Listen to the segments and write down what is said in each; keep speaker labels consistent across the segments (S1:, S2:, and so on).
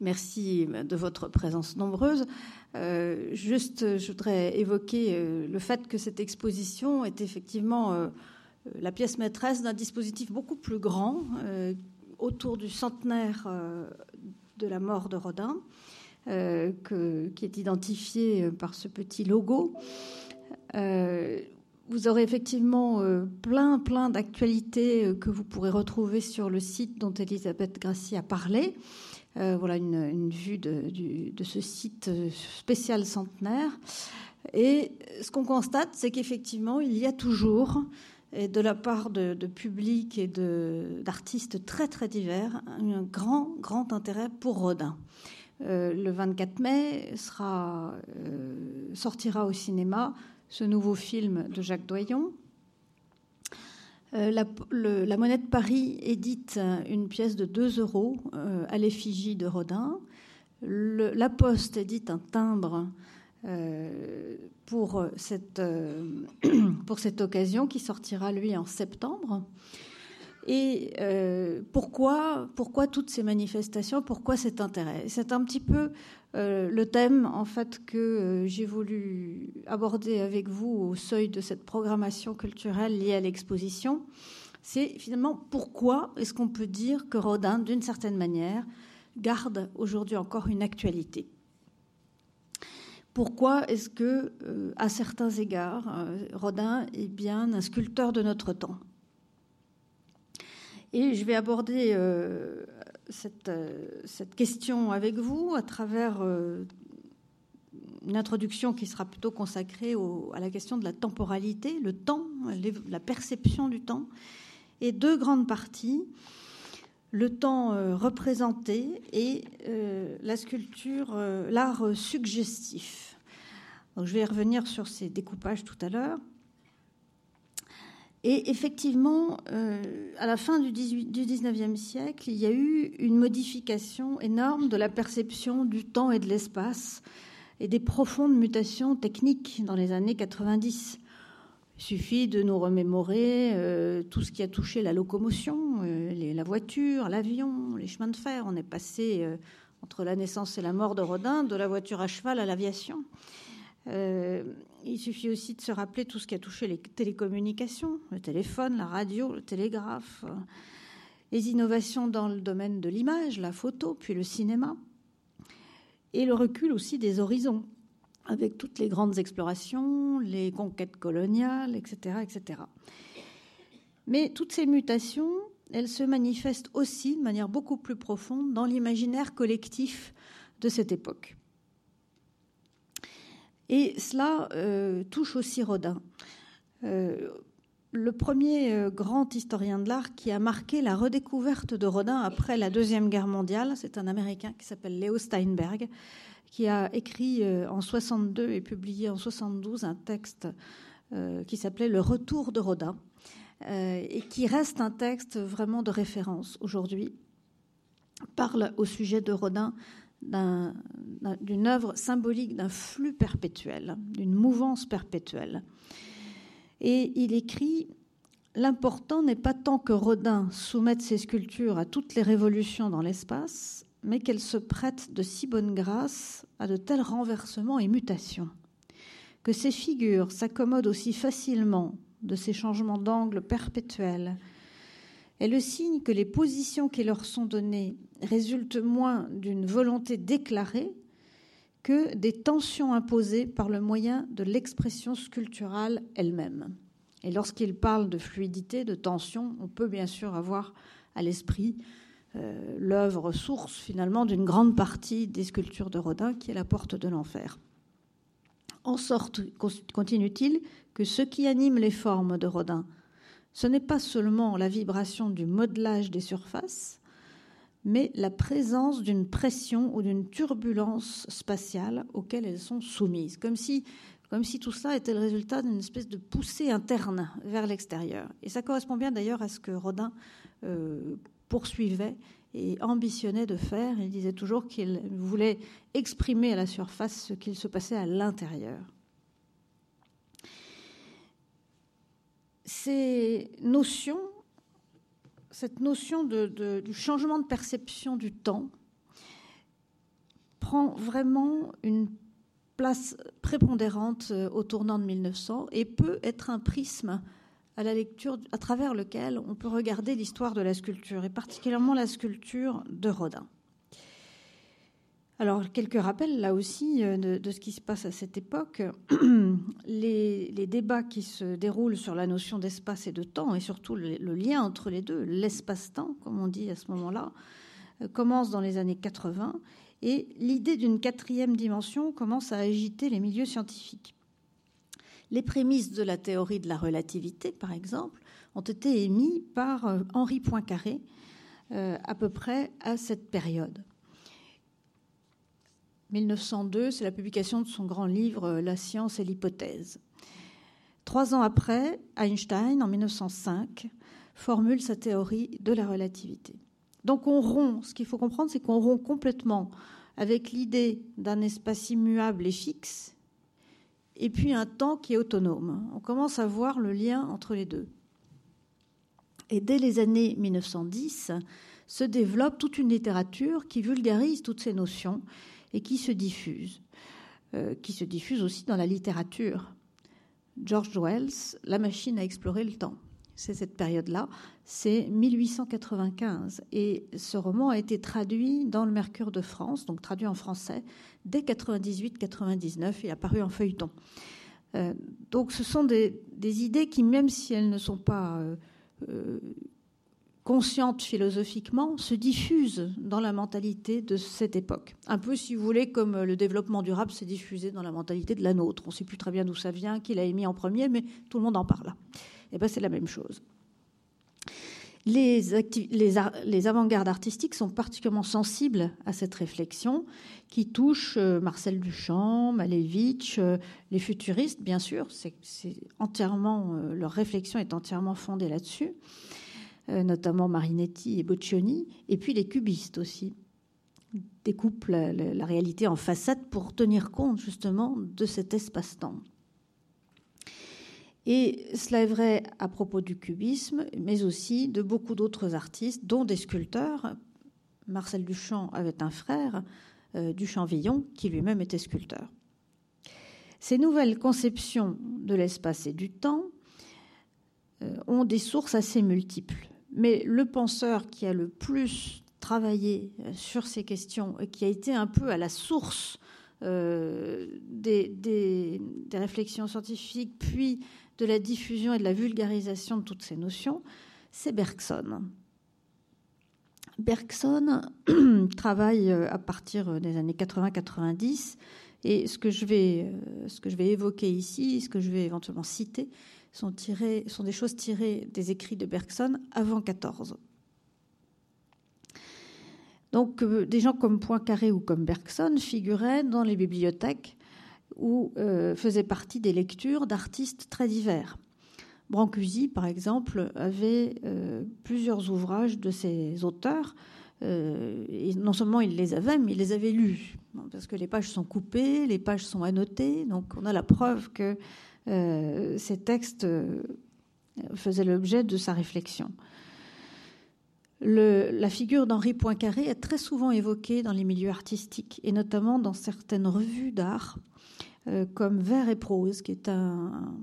S1: Merci de votre présence nombreuse. Euh, juste, je voudrais évoquer euh, le fait que cette exposition est effectivement euh, la pièce maîtresse d'un dispositif beaucoup plus grand autour du centenaire de la mort de Rodin, qui est identifié par ce petit logo. vous aurez effectivement plein, plein d'actualités que vous pourrez retrouver sur le site dont Elisabeth Grassi a parlé. Euh, voilà une, vue de, ce site spécial centenaire. Et ce qu'on constate, c'est qu'effectivement, il y a toujours, de la part de, publics et d'artistes très très divers, un grand grand intérêt pour Rodin. Euh, le 24 mai sera, euh, sortira au cinéma ce nouveau film de Jacques Doyon, euh, la, monnaie de Paris édite une pièce de 2 euros euh, à l'effigie de Rodin. la Poste édite un timbre euh, pour, cette, pour cette occasion qui sortira, lui, en septembre. Et pourquoi, pourquoi toutes ces manifestations? Pourquoi cet intérêt? C'est un petit peu euh, le thème en fait que euh, j'ai voulu aborder avec vous au seuil de cette programmation culturelle liée à l'exposition, c'est finalement pourquoi est-ce qu'on peut dire que Rodin, d'une certaine manière, garde aujourd'hui encore une actualité? Pourquoi est-ce que, euh, à certains égards, Rodin est bien un sculpteur de notre temps? Et je vais aborder euh, cette, question avec vous à travers euh, une introduction qui sera plutôt consacrée à la question de la temporalité, le temps, la perception du temps, et deux grandes parties, le temps euh, représenté et la sculpture, l'art suggestif. je vais revenir sur ces découpages tout à l'heure. Et effectivement, euh, à la fin du, 18, 19e siècle, il y a eu une modification énorme de la perception du temps et de l'espace et des profondes mutations techniques dans les années 90. Il suffit de nous remémorer euh, tout ce qui a touché la locomotion, euh, la voiture, l'avion, les chemins de fer. On est passé, entre la naissance et la mort de Rodin, de la voiture à cheval à l'aviation. Euh, il suffit aussi de se rappeler tout ce qui a touché les télécommunications, le téléphone, la radio, le télégraphe, euh, les innovations dans le domaine de l'image, la photo, puis le cinéma, et le recul aussi des horizons, avec toutes les grandes explorations, les conquêtes coloniales, etc. etc. Mais toutes ces mutations, elles se manifestent aussi de manière beaucoup plus profonde dans l'imaginaire collectif de cette époque. Et cela euh, touche aussi Rodin. Euh, le premier euh, grand historien de l'art qui a marqué la redécouverte de Rodin après la Deuxième Guerre mondiale, c'est un Américain qui s'appelle Leo Steinberg, qui a écrit en 62 et publié en 72 un texte qui s'appelait Le Retour de Rodin, et qui reste un texte vraiment de référence aujourd'hui. Parle au sujet de Rodin d'une œuvre symbolique d'un flux perpétuel, d'une mouvance perpétuelle. Et il écrit L'important n'est pas tant que Rodin soumette ses sculptures à toutes les révolutions dans l'espace, mais qu'elles se prêtent de si bonne grâce à de tels renversements et mutations, que ces figures s'accommodent aussi facilement de ces changements d'angle perpétuels est le signe que les positions qui leur sont données résultent moins d'une volonté déclarée que des tensions imposées par le moyen de l'expression sculpturale elle-même. Et lorsqu'il parle de fluidité, de tension, on peut bien sûr avoir à l'esprit euh, l'œuvre source finalement d'une grande partie des sculptures de Rodin, qui est la porte de l'enfer. En sorte, continue-t-il, que ce qui anime les formes de Rodin, ce n'est pas seulement la vibration du modelage des surfaces, mais la présence d'une pression ou d'une turbulence spatiale auxquelles elles sont soumises, comme si, comme si tout cela était le résultat d'une espèce de poussée interne vers l'extérieur. Et ça correspond bien d'ailleurs à ce que Rodin euh, poursuivait et ambitionnait de faire. Il disait toujours qu'il voulait exprimer à la surface ce qu'il se passait à l'intérieur. ces notions, cette notion du changement de perception du temps, prend vraiment une place prépondérante euh, au tournant de 1900 et peut être un prisme à la lecture à travers lequel on peut regarder l'histoire de la sculpture et particulièrement la sculpture de Rodin. Alors, quelques rappels là aussi euh, de, ce qui se passe à cette époque. Les, débats qui se déroulent sur la notion d'espace et de temps, et surtout le, lien entre les deux, l'espace-temps, comme on dit à ce moment-là, euh, commencent dans les années 80, et l'idée d'une quatrième dimension commence à agiter les milieux scientifiques. Les prémices de la théorie de la relativité, par exemple, ont été émises par euh, Henri Poincaré à peu près à cette période. 1902, c'est la publication de son grand livre La science et l'hypothèse. Trois ans après, Einstein, en 1905, formule sa théorie de la relativité. Donc on rompt, ce qu'il faut comprendre, c'est qu'on rompt complètement avec l'idée d'un espace immuable et fixe, et puis un temps qui est autonome. On commence à voir le lien entre les deux. Et dès les années 1910, se développe toute une littérature qui vulgarise toutes ces notions et qui se diffuse, euh, qui se diffuse aussi dans la littérature. George Wells, La machine à explorer le temps. C'est cette période-là, c'est 1895. Et ce roman a été traduit dans le Mercure de France, donc traduit en français, dès 98-99 et apparu en feuilleton. Euh, donc ce sont des, idées qui, même si elles ne sont pas euh, consciente philosophiquement, se diffuse dans la mentalité de cette époque. Un peu, si vous voulez, comme le développement durable s'est diffusé dans la mentalité de la nôtre. On ne sait plus très bien d'où ça vient, qui l'a émis en premier, mais tout le monde en parle. Et eh ben, c'est la même chose. Les, avant-gardes artistiques sont particulièrement sensibles à cette réflexion qui touche euh, Marcel Duchamp, Malevich, euh, les futuristes, bien sûr. C'est entièrement euh, leur réflexion est entièrement fondée là-dessus. Euh, notamment Marinetti et Boccioni, et puis les cubistes aussi découpent la, réalité en facettes pour tenir compte justement de cet espace-temps. Et cela est vrai à propos du cubisme, mais aussi de beaucoup d'autres artistes, dont des sculpteurs. Marcel Duchamp avait un frère, euh, Duchamp-Villon, qui lui-même était sculpteur. Ces nouvelles conceptions de l'espace et du temps euh, ont des sources assez multiples. Mais le penseur qui a le plus travaillé euh, sur ces questions et qui a été un peu à la source euh, des, réflexions scientifiques, puis de la diffusion et de la vulgarisation de toutes ces notions, c'est Bergson. Bergson travaille euh, à partir des années 80-90 et ce que, je vais, ce que je vais évoquer ici, ce que je vais éventuellement citer, sont, des choses tirées des écrits de Bergson avant 14. Donc euh, des gens comme Poincaré ou comme Bergson figuraient dans les bibliothèques ou euh, faisaient partie des lectures d'artistes très divers. Brancusi, par exemple, avait euh, plusieurs ouvrages de ses auteurs. et non seulement il les avait, mais il les avait lus, parce que les pages sont coupées, les pages sont annotées, donc on a la preuve que euh, ces textes euh, faisaient l'objet de sa réflexion. la figure d'Henri Poincaré est très souvent évoquée dans les milieux artistiques et notamment dans certaines revues d'art euh, comme Vers et prose, qui est un,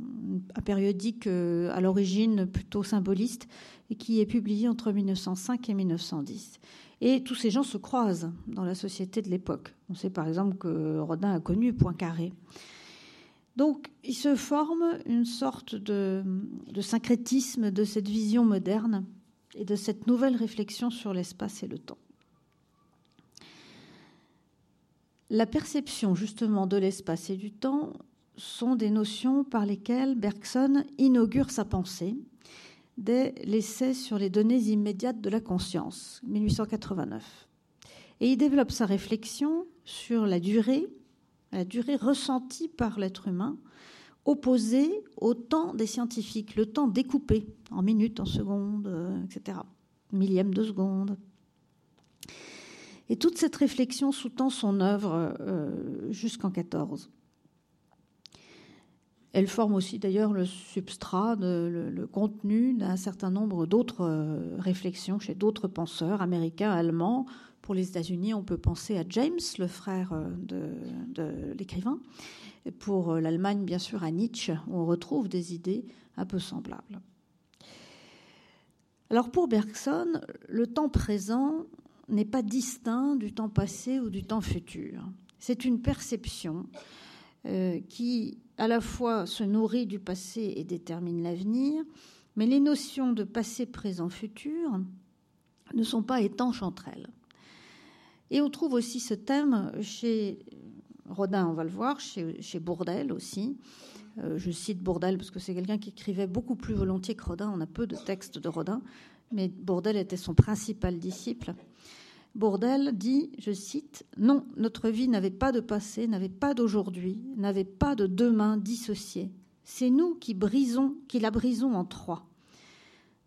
S1: périodique à l'origine plutôt symboliste et qui est publié entre 1905 et 1910. Et tous ces gens se croisent dans la société de l'époque. On sait par exemple que Rodin a connu Poincaré. Donc, il se forme une sorte de, syncrétisme de cette vision moderne et de cette nouvelle réflexion sur l'espace et le temps. La perception justement de l'espace et du temps sont des notions par lesquelles Bergson inaugure sa pensée dès l'essai sur les données immédiates de la conscience, 1889. Et il développe sa réflexion sur la durée, la durée ressentie par l'être humain, opposée au temps des scientifiques, le temps découpé en minutes, en secondes, euh, etc., millième de seconde. Et toute cette réflexion sous-tend son œuvre euh, jusqu'en 14. Elle forme aussi d'ailleurs le substrat, le, contenu d'un certain nombre d'autres euh, réflexions chez d'autres penseurs américains, allemands, Pour les États-Unis, on peut penser à James, le frère euh, de, l'écrivain. Pour euh, l'Allemagne, bien sûr, à Nietzsche, on retrouve des idées un peu semblables. Alors pour Bergson, le temps présent n'est pas distinct du temps passé ou du temps futur. C'est une perception euh, qui à la fois se nourrit du passé et détermine l'avenir, mais les notions de passé, présent, futur ne sont pas étanches entre elles. Et on trouve aussi ce thème chez Rodin, on va le voir, chez, chez Bourdel aussi. Euh, je cite Bourdel parce que c'est quelqu'un qui écrivait beaucoup plus volontiers que Rodin. On a peu de textes de Rodin, mais Bourdel était son principal disciple. Bourdel dit, je cite, Non, notre vie n'avait pas de passé, n'avait pas d'aujourd'hui, n'avait pas de demain dissocié. C'est nous qui brisons, qui la brisons en trois.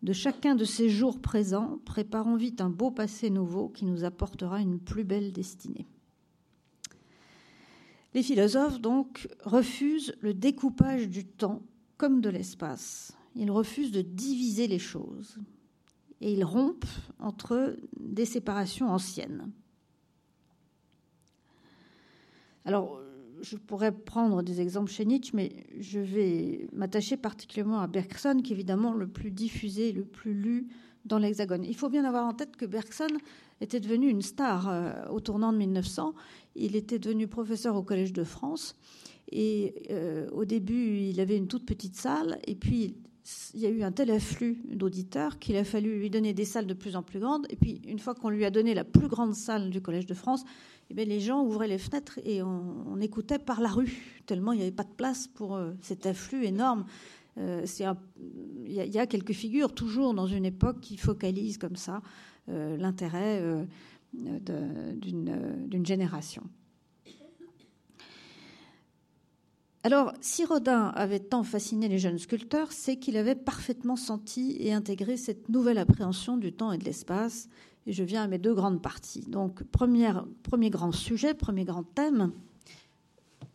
S1: De chacun de ces jours présents, préparons vite un beau passé nouveau qui nous apportera une plus belle destinée. Les philosophes, donc, refusent le découpage du temps comme de l'espace. Ils refusent de diviser les choses. Et ils rompent entre des séparations anciennes. Alors, je pourrais prendre des exemples chez Nietzsche, mais je vais m'attacher particulièrement à Bergson, qui est évidemment le plus diffusé, le plus lu dans l'Hexagone. Il faut bien avoir en tête que Bergson était devenu une star euh, au tournant de 1900. Il était devenu professeur au Collège de France. Et euh, au début, il avait une toute petite salle. Et puis, il y a eu un tel afflux d'auditeurs qu'il a fallu lui donner des salles de plus en plus grandes. Et puis, une fois qu'on lui a donné la plus grande salle du Collège de France, eh bien, les gens ouvraient les fenêtres et on, écoutait par la rue, tellement il n'y avait pas de place pour euh, cet afflux énorme. Euh, il y, a quelques figures toujours dans une époque qui focalisent comme ça euh, l'intérêt d'une génération. Alors, si Rodin avait tant fasciné les jeunes sculpteurs, c'est qu'il avait parfaitement senti et intégré cette nouvelle appréhension du temps et de l'espace. Et je viens à mes deux grandes parties. Donc, premier grand sujet, premier grand thème,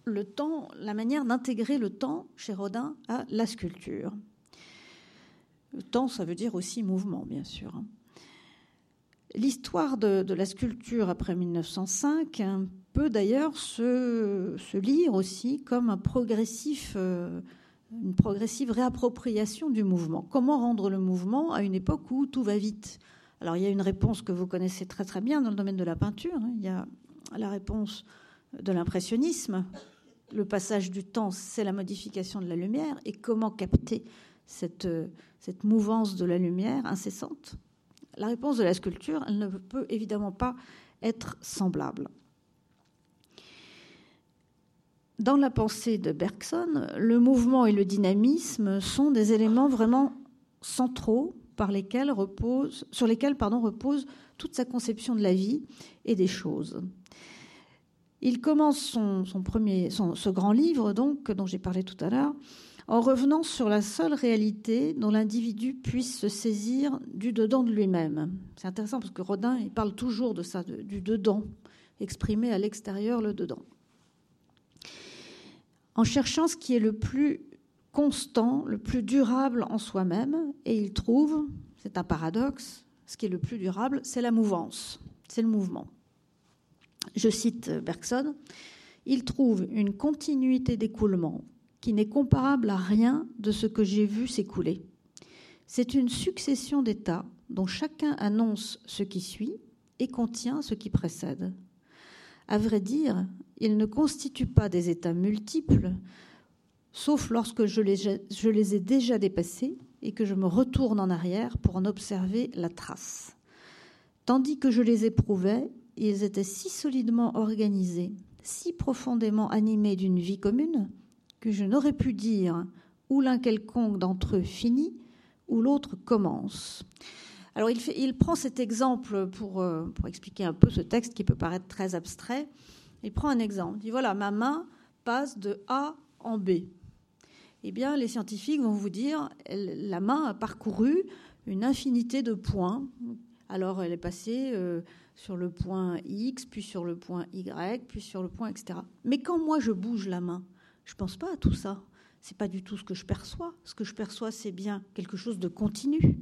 S1: le temps, la manière d'intégrer le temps chez Rodin à la sculpture. Le temps, ça veut dire aussi mouvement, bien sûr. L'histoire de, la sculpture après 1905 peut d'ailleurs se, lire aussi comme euh, une progressive réappropriation du mouvement. Comment rendre le mouvement à une époque où tout va vite? Alors il y a une réponse que vous connaissez très très bien dans le domaine de la peinture. Hein. Il y a la réponse de l'impressionnisme. Le passage du temps, c'est la modification de la lumière. Et comment capter cette, cette mouvance de la lumière incessante? La réponse de la sculpture, elle ne peut évidemment pas être semblable. Dans la pensée de Bergson, le mouvement et le dynamisme sont des éléments vraiment centraux sur lesquels pardon, repose toute sa conception de la vie et des choses. Il commence son, premier, ce grand livre, donc, dont j'ai parlé tout à l'heure, en revenant sur la seule réalité dont l'individu puisse se saisir du dedans de lui-même. C'est intéressant parce que Rodin il parle toujours de ça, du dedans, exprimé à l'extérieur le dedans en cherchant ce qui est le plus constant, le plus durable en soi-même, et il trouve, c'est un paradoxe, ce qui est le plus durable, c'est la mouvance, c'est le mouvement. Je cite Bergson, il trouve une continuité d'écoulement qui n'est comparable à rien de ce que j'ai vu s'écouler. C'est une succession d'états dont chacun annonce ce qui suit et contient ce qui précède. À vrai dire, ils ne constituent pas des états multiples, sauf lorsque je les, ai déjà dépassés et que je me retourne en arrière pour en observer la trace. Tandis que je les éprouvais, ils étaient si solidement organisés, si profondément animés d'une vie commune, que je n'aurais pu dire où l'un quelconque d'entre eux finit, ou l'autre commence. Alors il, prend cet exemple pour, euh, pour expliquer un peu ce texte qui peut paraître très abstrait. Il prend un exemple. Il dit voilà, ma main passe de A en B. Eh bien, les scientifiques vont vous dire la main a parcouru une infinité de points. Alors, elle est passée euh, sur le point X, puis sur le point Y, puis sur le point, etc. Mais quand moi je bouge la main, je ne pense pas à tout ça. C'est pas du tout ce que je perçois. Ce que je perçois, c'est bien quelque chose de continu.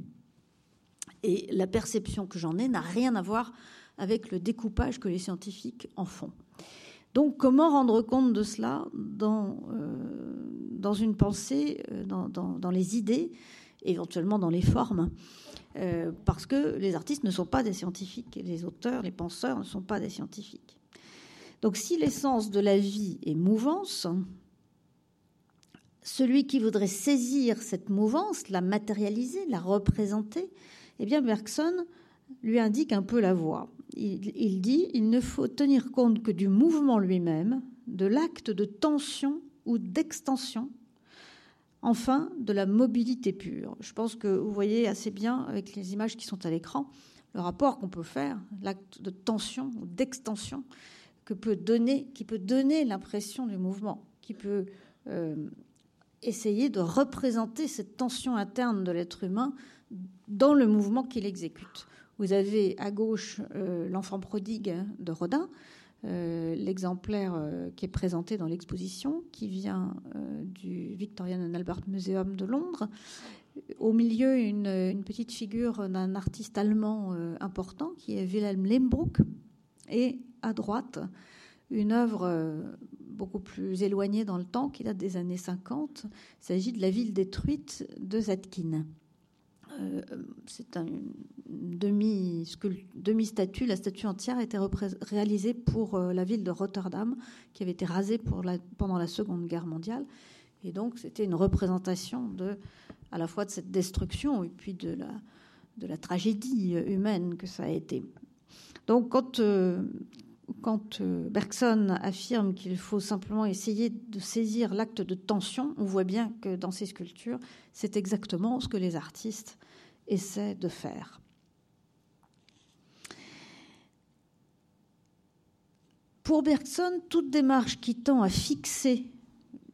S1: Et la perception que j'en ai n'a rien à voir avec le découpage que les scientifiques en font. Donc comment rendre compte de cela dans, dans une pensée, dans, dans, les idées, éventuellement dans les formes? Parce que les artistes ne sont pas des scientifiques, les auteurs, les penseurs ne sont pas des scientifiques. Donc si l'essence de la vie est mouvance, celui qui voudrait saisir cette mouvance, la matérialiser, la représenter, eh bien Bergson lui indique un peu la voie. Il, dit il ne faut tenir compte que du mouvement lui-même, de l'acte de tension ou d'extension, enfin de la mobilité pure. Je pense que vous voyez assez bien avec les images qui sont à l'écran le rapport qu'on peut faire, l'acte de tension ou d'extension que peut donner, qui peut donner l'impression du mouvement, qui peut euh, essayer de représenter cette tension interne de l'être humain dans le mouvement qu'il exécute. Vous avez à gauche euh, l'enfant prodigue de Rodin, euh, l'exemplaire qui est présenté dans l'exposition, qui vient du Victorian and Albert Museum de Londres. Au milieu, une, petite figure d'un artiste allemand important qui est Wilhelm Lehmbruck. Et à droite une œuvre euh, beaucoup plus éloignée dans le temps, qui date des années 50. Il s'agit de La ville détruite de Zadkine. Euh, c'est une demi-statue. la statue entière a été réalisée pour euh, la ville de Rotterdam, qui avait été rasée pendant la Seconde Guerre mondiale. Et donc, c'était une représentation de, à la fois de cette destruction et puis de la, de la tragédie humaine que ça a été. Donc, quand, quand euh, Bergson affirme qu'il faut simplement essayer de saisir l'acte de tension, on voit bien que dans ces sculptures, c'est exactement ce que les artistes essaient de faire. Pour Bergson, toute démarche qui tend à fixer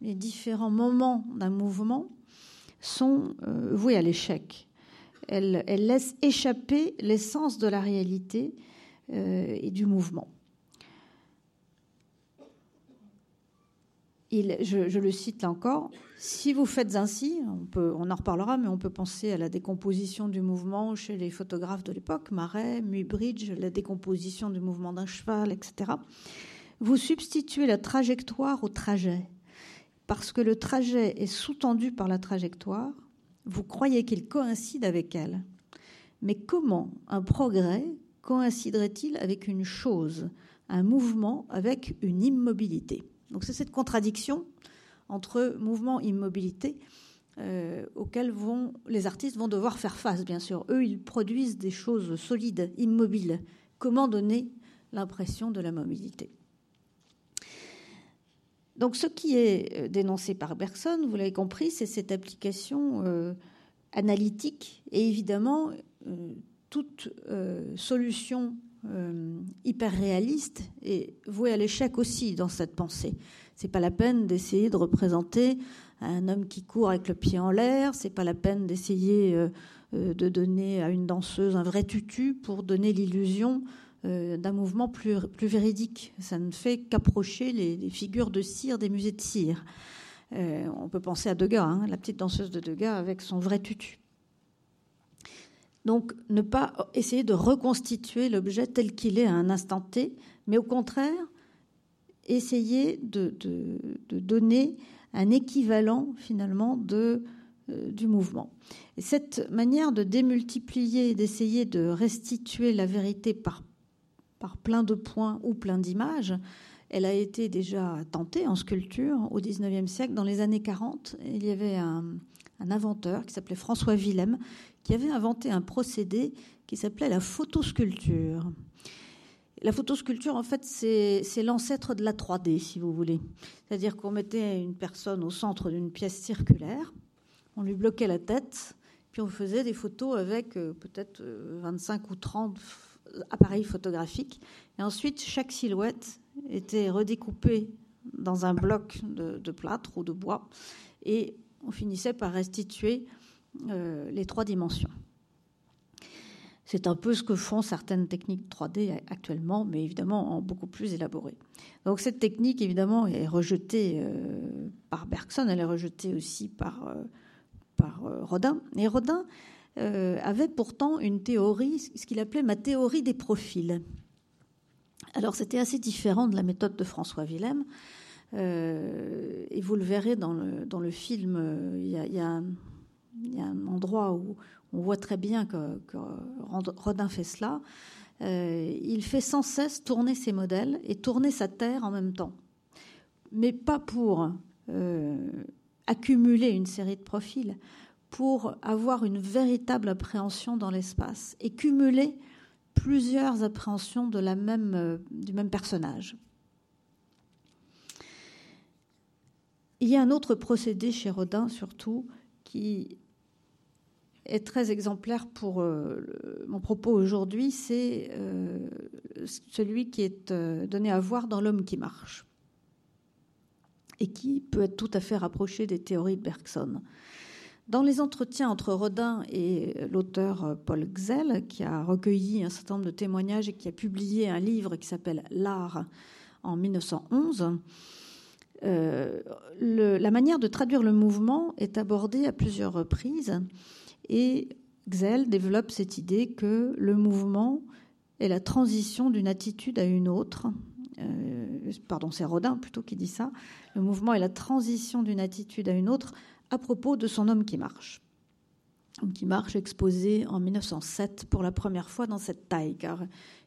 S1: les différents moments d'un mouvement sont euh, vouées à l'échec. Elle, laisse échapper l'essence de la réalité euh, et du mouvement. Je, le cite là encore, si vous faites ainsi, on, peut, on en reparlera, mais on peut penser à la décomposition du mouvement chez les photographes de l'époque, Marais, Muybridge, la décomposition du mouvement d'un cheval, etc. Vous substituez la trajectoire au trajet. Parce que le trajet est sous-tendu par la trajectoire, vous croyez qu'il coïncide avec elle. Mais comment un progrès coïnciderait-il avec une chose, un mouvement avec une immobilité? Donc c'est cette contradiction entre mouvement immobilité euh, vont, les artistes vont devoir faire face, bien sûr. Eux, ils produisent des choses solides, immobiles. Comment donner l'impression de la mobilité? Donc ce qui est euh, dénoncé par Bergson, vous l'avez compris, c'est cette application euh, analytique et évidemment toute solution euh, hyper réaliste et voué à l'échec aussi dans cette pensée. C'est pas la peine d'essayer de représenter un homme qui court avec le pied en l'air. C'est pas la peine d'essayer euh, euh, de donner à une danseuse un vrai tutu pour donner l'illusion d'un mouvement plus, plus véridique. Ça ne fait qu'approcher les, figures de cire des musées de cire. on peut penser à Degas, hein, la petite danseuse de Degas avec son vrai tutu. Donc ne pas essayer de reconstituer l'objet tel qu'il est à un instant T, mais au contraire essayer de, donner un équivalent finalement de, euh, du mouvement. Et cette manière de démultiplier, d'essayer de restituer la vérité par, plein de points ou plein d'images, elle a été déjà tentée en sculpture au XIXe siècle. Dans les années 40, il y avait un, un inventeur qui s'appelait François Willem, qui avait inventé un procédé qui s'appelait la photosculpture. La photosculpture, en fait, c'est l'ancêtre de la 3D, si vous voulez. C'est-à-dire qu'on mettait une personne au centre d'une pièce circulaire, on lui bloquait la tête, puis on faisait des photos avec euh, peut-être 25 euh, ou 30 appareils photographiques. Et ensuite, chaque silhouette était redécoupée dans un bloc de, de plâtre ou de bois. Et on finissait par restituer euh, les trois dimensions. C'est un peu ce que font certaines techniques 3D actuellement, mais évidemment en beaucoup plus élaboré. Donc cette technique, évidemment, est rejetée euh, par Bergson, elle est rejetée aussi par, euh, par Rodin. Et Rodin avait pourtant une théorie, ce qu'il appelait ma théorie des profils. Alors c'était assez différent de la méthode de François Willem. et vous le verrez dans le, dans le film, il y, a, un endroit où on voit très bien que, Rodin fait cela. il fait sans cesse tourner ses modèles et tourner sa terre en même temps. Mais pas pour accumuler une série de profils pour avoir une véritable appréhension dans l'espace et cumuler plusieurs appréhensions de la même, euh, du même personnage. Il y a un autre procédé chez Rodin, surtout, qui est très exemplaire pour euh, mon propos aujourd'hui, c'est euh, celui qui est donné à voir dans L'homme qui marche et qui peut être tout à fait rapproché des théories de Bergson. Dans les entretiens entre Rodin et l'auteur Paul Gzell, qui a recueilli un certain nombre de témoignages et qui a publié un livre qui s'appelle L'art en 1911, euh, la manière de traduire le mouvement est abordée à plusieurs reprises et Gzell développe cette idée que le mouvement est la transition d'une attitude à une autre, euh, pardon, c'est Rodin plutôt qui dit ça, le mouvement est la transition d'une attitude à une autre à propos de son homme qui marche. Homme qui marche exposé en 1907 pour la première fois dans cette taille, car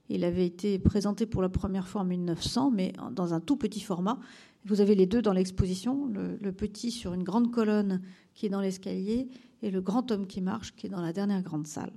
S1: il avait été présenté pour la première fois en 1900, mais dans un tout petit format. Vous avez les deux dans l'exposition, le, petit sur une grande colonne qui est dans l'escalier et le grand homme qui marche qui est dans la dernière grande salle.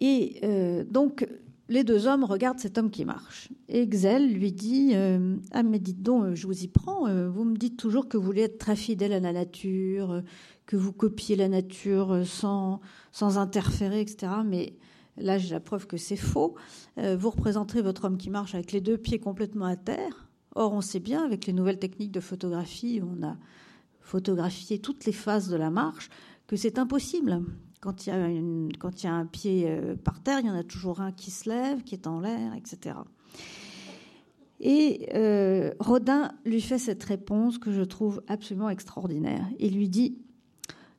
S1: Et euh, donc, les deux hommes regardent cet homme qui marche. Et Xel lui dit euh, Ah, mais dites donc, je vous y prends. Euh, vous me dites toujours que vous voulez être très fidèle à la nature, que vous copiez la nature sans, sans interférer, etc. Mais là, j'ai la preuve que c'est faux. vous représenterez votre homme qui marche avec les deux pieds complètement à terre. Or, on sait bien, avec les nouvelles techniques de photographie, on a photographié toutes les phases de la marche, que c'est impossible quand il, y a une, quand il y a un pied euh, par terre, il y en a toujours un qui se lève, qui est en l'air, etc. Et euh, Rodin lui fait cette réponse que je trouve absolument extraordinaire. Il lui dit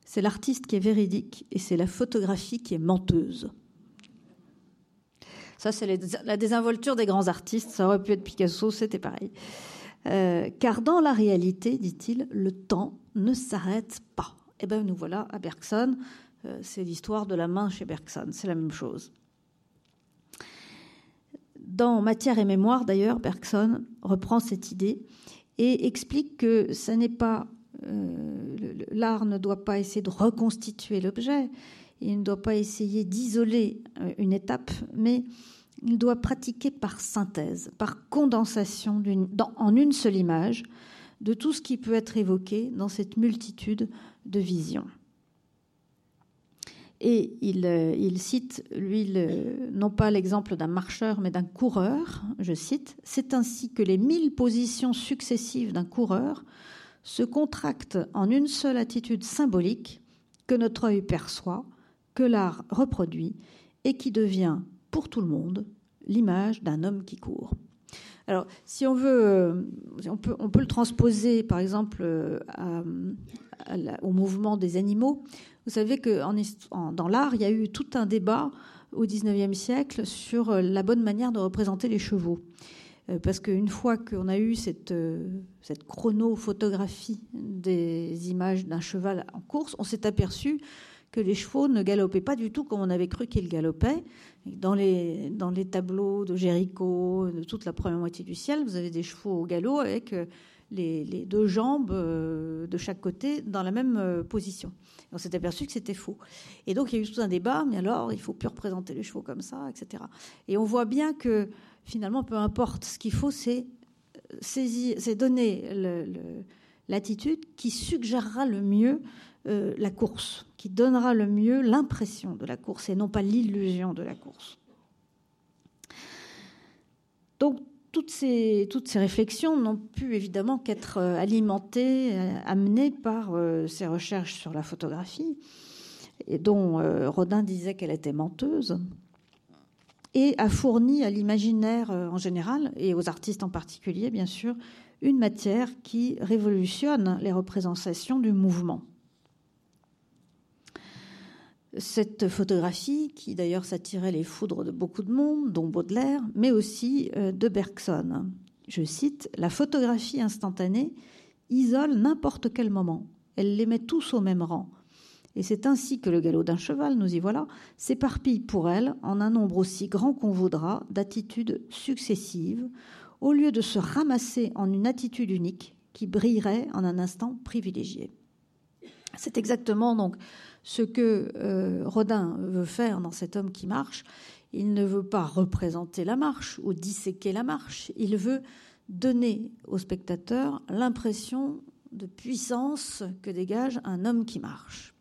S1: C'est l'artiste qui est véridique et c'est la photographie qui est menteuse. Ça, c'est la désinvolture des grands artistes. Ça aurait pu être Picasso, c'était pareil. Euh, car dans la réalité, dit-il, le temps ne s'arrête pas. Eh bien, nous voilà à Bergson, euh, c'est l'histoire de la main chez Bergson, c'est la même chose. Dans Matière et mémoire, d'ailleurs, Bergson reprend cette idée et explique que ce n'est pas euh, l'art ne doit pas essayer de reconstituer l'objet, il ne doit pas essayer d'isoler euh, une étape, mais il doit pratiquer par synthèse, par condensation en une seule image de tout ce qui peut être évoqué dans cette multitude de visions. Et euh, il, cite, lui, non pas l'exemple d'un marcheur, mais d'un coureur, je cite, C'est ainsi que les mille positions successives d'un coureur se contractent en une seule attitude symbolique que notre œil perçoit, que l'art reproduit, et qui devient, pour tout le monde, l'image d'un homme qui court. Alors, si on veut, euh, on peut, le transposer, par exemple, euh, au mouvement des animaux. Vous savez que dans l'art, il y a eu tout un débat au XIXe siècle sur euh, la bonne manière de représenter les chevaux. Parce qu'une fois qu'on a eu cette chronophotographie des images d'un cheval en course, on s'est aperçu que les chevaux ne galopaient pas du tout comme on avait cru qu'ils galopaient. Dans les, dans les tableaux de Géricault, de toute la première moitié du ciel, vous avez des chevaux au galop avec les, deux jambes euh, de chaque côté dans la même euh, position. on s'est aperçu que c'était faux. Et donc il y a eu tout un débat, mais alors il faut plus représenter les chevaux comme ça, etc. Et on voit bien que finalement, peu importe, ce qu'il faut, c'est saisir, c'est donner l'attitude qui suggérera le mieux euh, la course, qui donnera le mieux l'impression de la course et non pas l'illusion de la course. Donc toutes ces, réflexions n'ont pu évidemment qu'être euh, alimentées, euh, amenées par ces recherches sur la photographie, dont Rodin disait qu'elle était menteuse, et a fourni à l'imaginaire en général, et aux artistes en particulier, bien sûr, une matière qui révolutionne les représentations du mouvement. Cette photographie, qui d'ailleurs s'attirait les foudres de beaucoup de monde, dont Baudelaire, mais aussi euh, de Bergson. Je cite La photographie instantanée isole n'importe quel moment. Elle les met tous au même rang. Et c'est ainsi que le galop d'un cheval, nous y voilà, s'éparpille pour elle en un nombre aussi grand qu'on voudra d'attitudes successives, au lieu de se ramasser en une attitude unique qui brillerait en un instant privilégié. C'est exactement donc ce que euh, Rodin veut faire dans cet homme qui marche. Il ne veut pas représenter la marche ou disséquer la marche, il veut donner au spectateur l'impression de puissance que dégage un homme qui marche.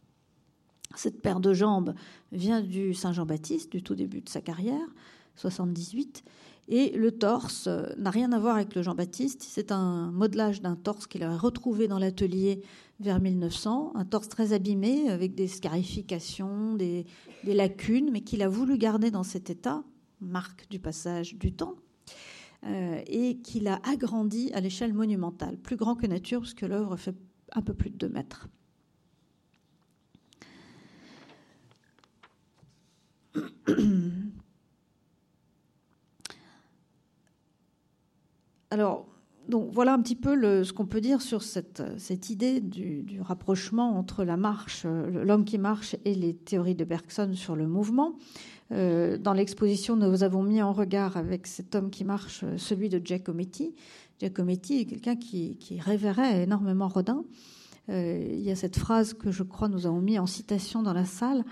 S1: Cette paire de jambes vient du Saint-Jean-Baptiste, du tout début de sa carrière, 78, et le torse n'a rien à voir avec le Jean-Baptiste, c'est un modelage d'un torse qu'il a retrouvé dans l'atelier vers 1900, un torse très abîmé avec des scarifications, des, lacunes, mais qu'il a voulu garder dans cet état, marque du passage du temps, euh, et qu'il a agrandi à l'échelle monumentale, plus grand que nature, parce que l'œuvre fait un peu plus de 2 mètres. Alors, voilà un petit peu ce qu'on peut dire sur cette, idée du, rapprochement entre la marche, l'homme qui marche et les théories de Bergson sur le mouvement. Euh, dans l'exposition, nous avons mis en regard avec cet homme qui marche celui de Giacometti. Giacometti est quelqu'un qui, révérait énormément Rodin. Euh, il y a cette phrase que je crois nous avons mis en citation dans la salle.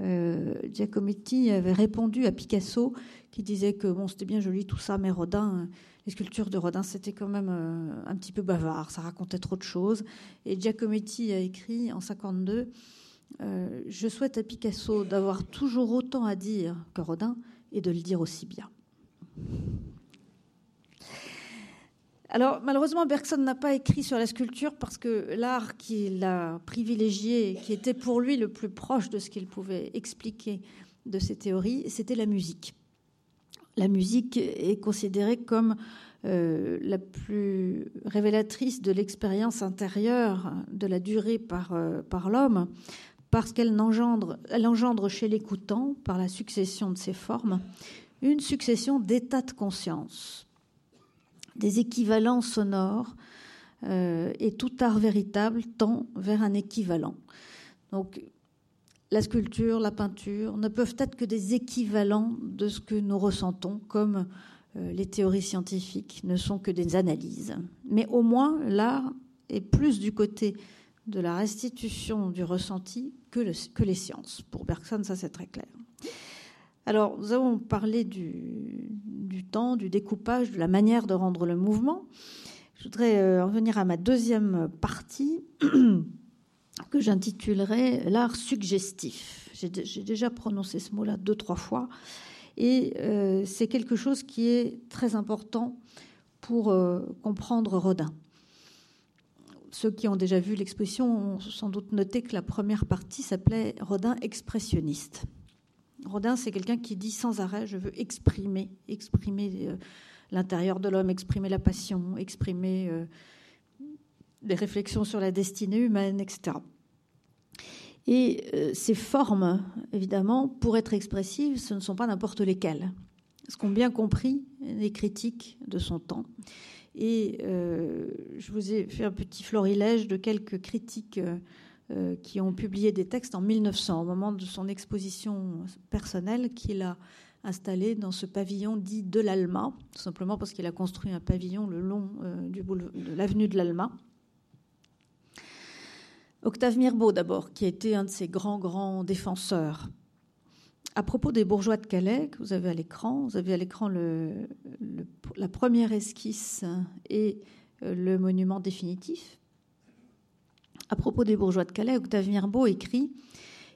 S1: Euh, Giacometti avait répondu à Picasso qui disait que bon, c'était bien joli tout ça, mais Rodin les sculptures de Rodin, c'était quand même euh, un petit peu bavard, ça racontait trop de choses. Et Giacometti a écrit en 52 euh, Je souhaite à Picasso d'avoir toujours autant à dire que Rodin et de le dire aussi bien. Alors, malheureusement, Bergson n'a pas écrit sur la sculpture parce que l'art qu'il a privilégié, qui était pour lui le plus proche de ce qu'il pouvait expliquer de ses théories, c'était la musique. La musique est considérée comme euh, la plus révélatrice de l'expérience intérieure de la durée par, euh, l'homme, parce qu'elle engendre, engendre chez l'écoutant, par la succession de ses formes, une succession d'états de conscience, des équivalents sonores, euh, et tout art véritable tend vers un équivalent. Donc, la sculpture, la peinture ne peuvent être que des équivalents de ce que nous ressentons, comme euh, les théories scientifiques ne sont que des analyses. Mais au moins, l'art est plus du côté de la restitution du ressenti que, les sciences. Pour Bergson, ça c'est très clair. Alors, nous avons parlé du, temps, du découpage, de la manière de rendre le mouvement. Je voudrais euh, en venir à ma deuxième partie. que j'intitulerai l'art suggestif. J'ai déjà prononcé ce mot-là deux, trois fois. Et euh, c'est quelque chose qui est très important pour euh, comprendre Rodin. Ceux qui ont déjà vu l'exposition ont sans doute noté que la première partie s'appelait Rodin expressionniste. Rodin, c'est quelqu'un qui dit sans arrêt Je veux exprimer, exprimer euh, l'intérieur de l'homme, exprimer la passion, exprimer des réflexions sur la destinée humaine, etc. Et euh, ces formes, évidemment, pour être expressives, ce ne sont pas n'importe lesquelles. Ce qu'ont bien compris les critiques de son temps. Et euh, je vous ai fait un petit florilège de quelques critiques euh, qui ont publié des textes en 1900, au moment de son exposition personnelle qu'il a installée dans ce pavillon dit de l'Alma, tout simplement parce qu'il a construit un pavillon le long de l'avenue de l'Alma. Octave Mirbeau, d'abord, qui a été un de ses grands, grands défenseurs. À propos des bourgeois de Calais, que vous avez à l'écran, vous avez à l'écran la première esquisse et euh, le monument définitif. À propos des bourgeois de Calais, Octave Mirbeau écrit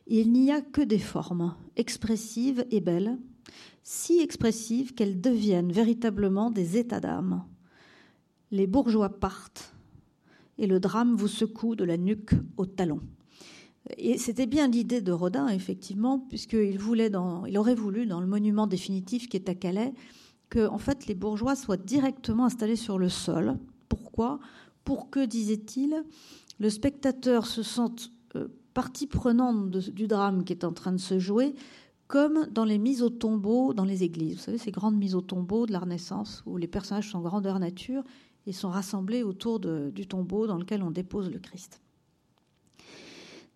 S1: Il n'y a que des formes expressives et belles, si expressives qu'elles deviennent véritablement des états d'âme. Les bourgeois partent, et le drame vous secoue de la nuque au talon. Et c'était bien l'idée de Rodin, effectivement, puisqu'il voulait il aurait voulu, dans le monument définitif qui est à Calais, que en fait, les bourgeois soient directement installés sur le sol. Pourquoi? Pour que, disait-il, le spectateur se sente euh, partie prenante du drame qui est en train de se jouer, comme dans les mises au tombeau dans les églises. Vous savez, ces grandes mises au tombeau de la Renaissance, où les personnages sont grandeur nature et sont rassemblés autour du tombeau dans lequel on dépose le Christ.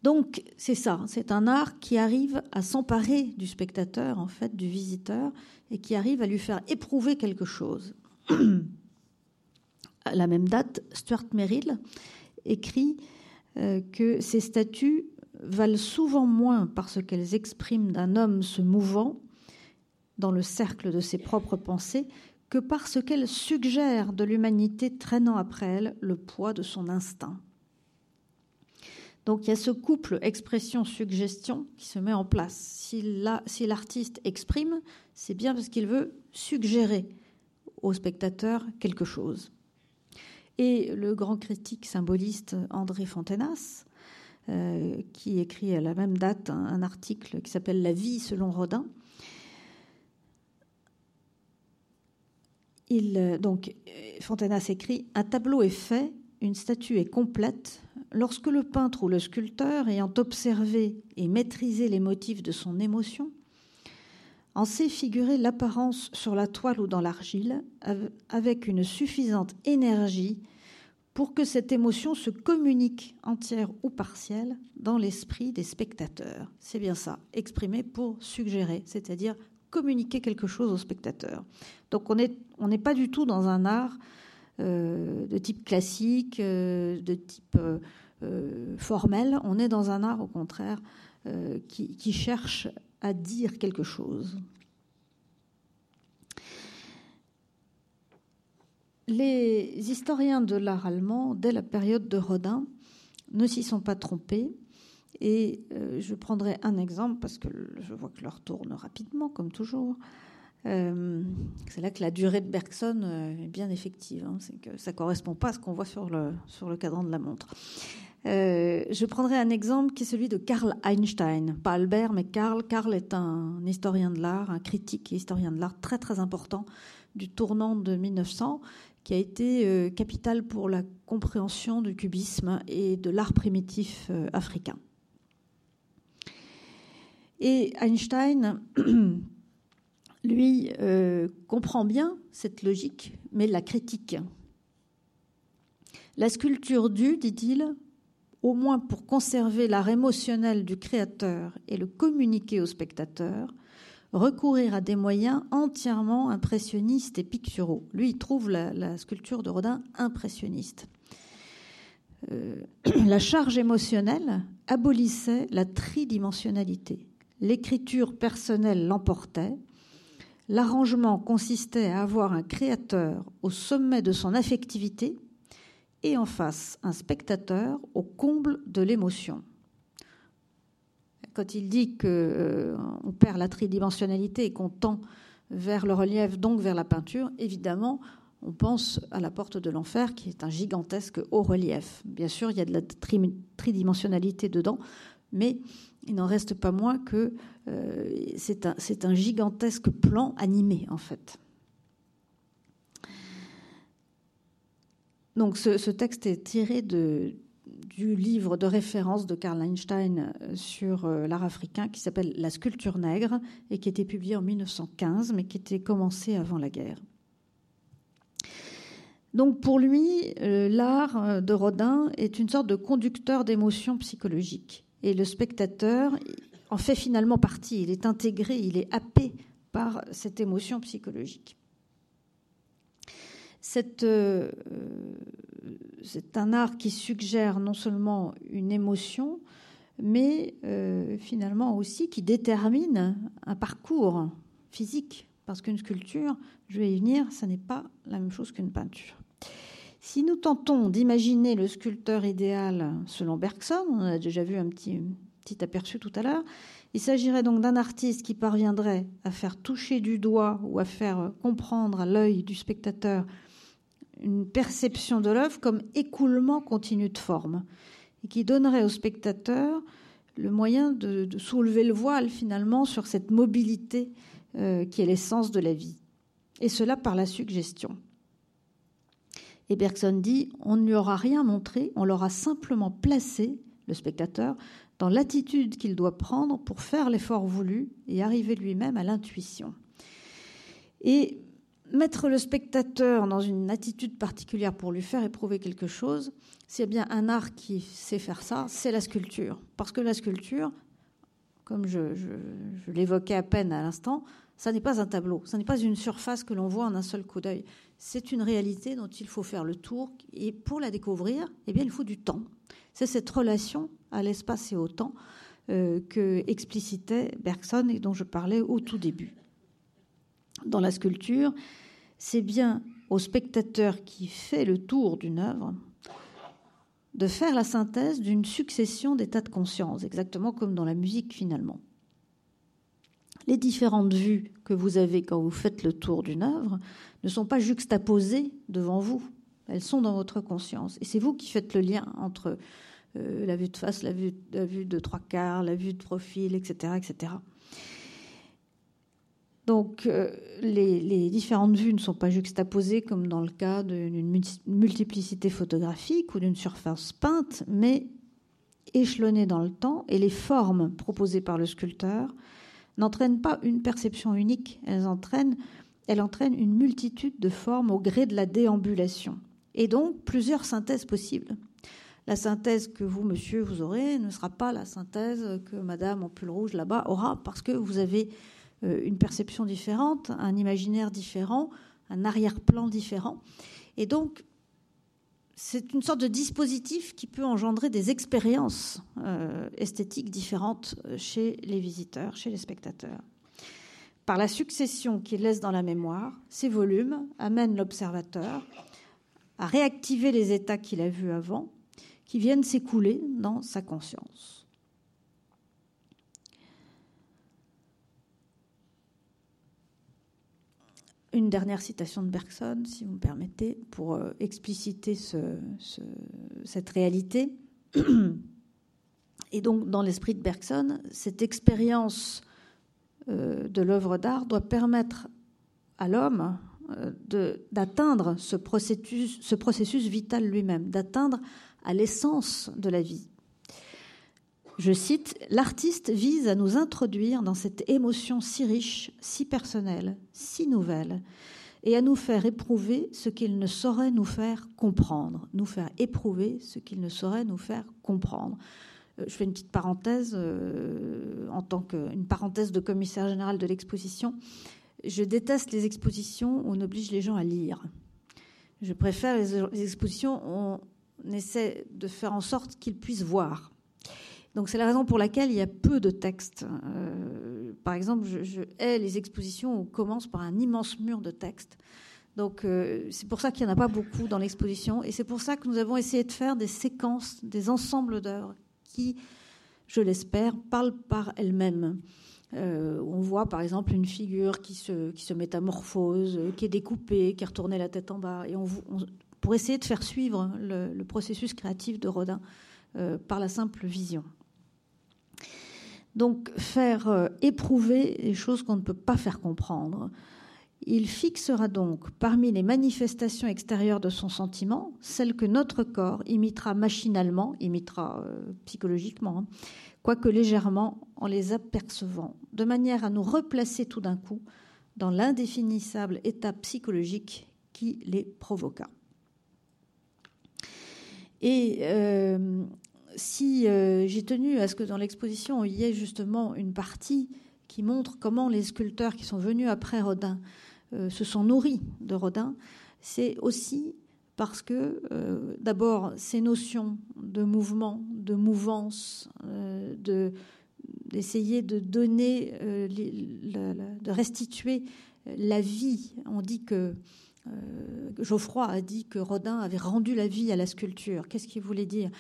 S1: Donc c'est ça, c'est un art qui arrive à s'emparer du spectateur, en fait, du visiteur, et qui arrive à lui faire éprouver quelque chose. à la même date, Stuart Merrill écrit euh, que ces statues valent souvent moins parce qu'elles expriment d'un homme se mouvant dans le cercle de ses propres pensées que parce qu'elles suggèrent de l'humanité traînant après elle le poids de son instinct. Donc il y a ce couple expression-suggestion qui se met en place. Si l'artiste exprime, c'est bien parce qu'il veut suggérer au spectateur quelque chose. Et le grand critique symboliste André Fontenas, euh, qui écrit à la même date un, article qui s'appelle La vie selon Rodin, il, euh, donc, Fontenas écrit Un tableau est fait, une statue est complète. Lorsque le peintre ou le sculpteur, ayant observé et maîtrisé les motifs de son émotion, en sait figurer l'apparence sur la toile ou dans l'argile avec une suffisante énergie pour que cette émotion se communique entière ou partielle dans l'esprit des spectateurs. C'est bien ça, exprimer pour suggérer, c'est-à-dire communiquer quelque chose au spectateur. Donc on n'est pas du tout dans un art euh, de type classique, euh, de type euh, formel. On est dans un art, au contraire, qui, cherche à dire quelque chose. Les historiens de l'art allemand, dès la période de Rodin, ne s'y sont pas trompés. Et je prendrai un exemple parce que je vois que l'heure tourne rapidement, comme toujours. Euh, c'est là que la durée de Bergson euh, est bien effective. Hein. c'est que ça ne correspond pas à ce qu'on voit sur le cadran de la montre. Euh, je prendrai un exemple qui est celui de Karl Einstein. Pas Albert, mais Karl. Karl est un historien de l'art, un critique et historien de l'art très très important du tournant de 1900 qui a été capital pour la compréhension du cubisme et de l'art primitif africain. Et Einstein lui, euh, comprend bien cette logique, mais la critique. La sculpture dut, dit-il, au moins pour conserver l'art émotionnel du créateur et le communiquer au spectateur, recourir à des moyens entièrement impressionnistes et picturaux. Lui, trouve la, sculpture de Rodin impressionniste. Euh, la charge émotionnelle abolissait la tridimensionnalité. L'écriture personnelle l'emportait, L'arrangement consistait à avoir un créateur au sommet de son affectivité et en face un spectateur au comble de l'émotion. Quand il dit qu'on euh, perd la tridimensionnalité et qu'on tend vers le relief, donc vers la peinture, évidemment, on pense à la porte de l'enfer, qui est un gigantesque haut relief. Bien sûr, il y a de la tridimensionnalité dedans, mais il n'en reste pas moins que euh, c'est un, un, gigantesque plan animé, en fait. Donc ce, texte est tiré du livre de référence de Karl Einstein euh, sur euh, l'art africain qui s'appelle La sculpture nègre et qui été publié en 1915 mais qui était commencé avant la guerre. Donc pour lui, l'art de Rodin est une sorte de conducteur d'émotions psychologiques. Et le spectateur en fait finalement partie, il est intégré, il est happé par cette émotion psychologique. Euh, c'est un art qui suggère non seulement une émotion, mais euh, finalement aussi qui détermine un parcours physique. Parce qu'une sculpture, je vais y venir, ça n'est pas la même chose qu'une peinture. Si nous tentons d'imaginer le sculpteur idéal selon Bergson, on a déjà vu un petit, petit aperçu tout à l'heure, il s'agirait donc d'un artiste qui parviendrait à faire toucher du doigt ou à faire comprendre à l'œil du spectateur une perception de l'œuvre comme écoulement continu de forme et qui donnerait au spectateur le moyen de, soulever le voile finalement sur cette mobilité euh, qui est l'essence de la vie. Et cela par la suggestion. Et Bergson dit on ne lui aura rien montré, on l'aura simplement placé, le spectateur, dans l'attitude qu'il doit prendre pour faire l'effort voulu et arriver lui-même à l'intuition. Et mettre le spectateur dans une attitude particulière pour lui faire éprouver quelque chose, s'il y a bien un art qui sait faire ça, c'est la sculpture. Parce que la sculpture, comme je, l'évoquais à peine à l'instant, ça n'est pas un tableau, ça n'est pas une surface que l'on voit en un seul coup d'œil. C'est une réalité dont il faut faire le tour. Et pour la découvrir, eh bien, il faut du temps. C'est cette relation à l'espace et au temps euh, que explicitait Bergson et dont je parlais au tout début. Dans la sculpture, c'est bien au spectateur qui fait le tour d'une œuvre de faire la synthèse d'une succession d'états de conscience, exactement comme dans la musique finalement. Les différentes vues que vous avez quand vous faites le tour d'une œuvre ne sont pas juxtaposées devant vous, elles sont dans votre conscience. Et c'est vous qui faites le lien entre euh, la vue de face, la vue, la vue de trois quarts, la vue de profil, etc. etc. Donc euh, les, différentes vues ne sont pas juxtaposées comme dans le cas d'une multiplicité photographique ou d'une surface peinte, mais échelonnées dans le temps, et les formes proposées par le sculpteur n'entraînent pas une perception unique, elles entraînent, une multitude de formes au gré de la déambulation, et donc plusieurs synthèses possibles. La synthèse que vous, monsieur, vous aurez ne sera pas la synthèse que madame en pull rouge là-bas aura, parce que vous avez une perception différente, un imaginaire différent, un arrière-plan différent. Et donc, c'est une sorte de dispositif qui peut engendrer des expériences euh, esthétiques différentes chez les visiteurs, chez les spectateurs. Par la succession qu'il laisse dans la mémoire, ces volumes amènent l'observateur à réactiver les états qu'il a vus avant, qui viennent s'écouler dans sa conscience. Une dernière citation de Bergson, si vous me permettez, pour euh, expliciter cette réalité. Et donc, dans l'esprit de Bergson, cette expérience euh, de l'œuvre d'art doit permettre à l'homme euh, d'atteindre ce processus, ce processus vital lui-même, d'atteindre à l'essence de la vie je cite, L'artiste vise à nous introduire dans cette émotion si riche, si personnelle, si nouvelle, et à nous faire éprouver ce qu'il ne saurait nous faire comprendre, nous faire éprouver ce qu'il ne saurait nous faire comprendre. Euh, je fais une petite parenthèse, euh, en tant qu'une parenthèse de commissaire général de l'exposition. Je déteste les expositions où on oblige les gens à lire. Je préfère les expositions où on essaie de faire en sorte qu'ils puissent voir. Donc c'est la raison pour laquelle il y a peu de textes. Euh, par exemple, je, hais les expositions où on commence par un immense mur de textes. Donc euh, c'est pour ça qu'il n'y en a pas beaucoup dans l'exposition. Et c'est pour ça que nous avons essayé de faire des séquences, des ensembles d'œuvres qui, je l'espère, parlent par elles-mêmes. Euh, on voit par exemple une figure qui se, métamorphose, qui est découpée, qui a retourné la tête en bas. Et pour essayer de faire suivre le, processus créatif de Rodin par la simple vision. Donc faire euh, éprouver les choses qu'on ne peut pas faire comprendre. Il fixera donc parmi les manifestations extérieures de son sentiment celles que notre corps imitera machinalement, imitera euh, psychologiquement, hein, quoique légèrement en les apercevant, de manière à nous replacer tout d'un coup dans l'indéfinissable état psychologique qui les provoqua. Et euh, si euh, j'ai tenu à ce que dans l'exposition, il y ait justement une partie qui montre comment les sculpteurs qui sont venus après Rodin euh, se sont nourris de Rodin, c'est aussi parce que, euh, d'abord, ces notions de mouvement, de mouvance, d'essayer de donner, de restituer la vie. On dit que Geoffroy a dit que Rodin avait rendu la vie à la sculpture. Qu'est-ce qu'il voulait dire?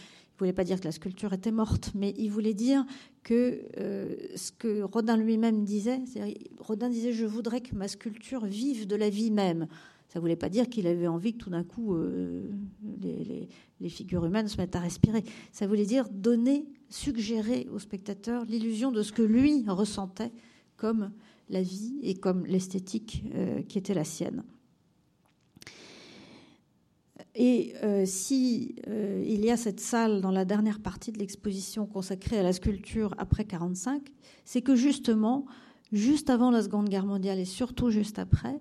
S1: Ne voulait pas dire que la sculpture était morte, mais il voulait dire que euh, ce que Rodin lui-même disait, Rodin disait je voudrais que ma sculpture vive de la vie même. Ça ne voulait pas dire qu'il avait envie que tout d'un coup euh, les, figures humaines se mettent à respirer. Ça voulait dire donner, suggérer au spectateur l'illusion de ce que lui ressentait comme la vie et comme l'esthétique euh, qui était la sienne. Et si il y a cette salle dans la dernière partie de l'exposition consacrée à la sculpture après 45, c'est que justement, juste avant la Seconde Guerre mondiale et surtout juste après,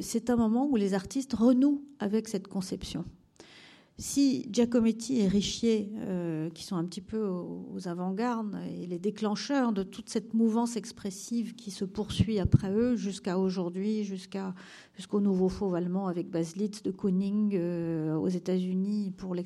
S1: c'est un moment où les artistes renouent avec cette conception si Giacometti et Richier, euh, qui sont un petit peu aux, avant-gardes et les déclencheurs de toute cette mouvance expressive qui se poursuit après eux jusqu'à aujourd'hui, jusqu'à, jusqu'au nouveau fauve allemand avec Baslitz, de Kooning euh, aux États-Unis pour,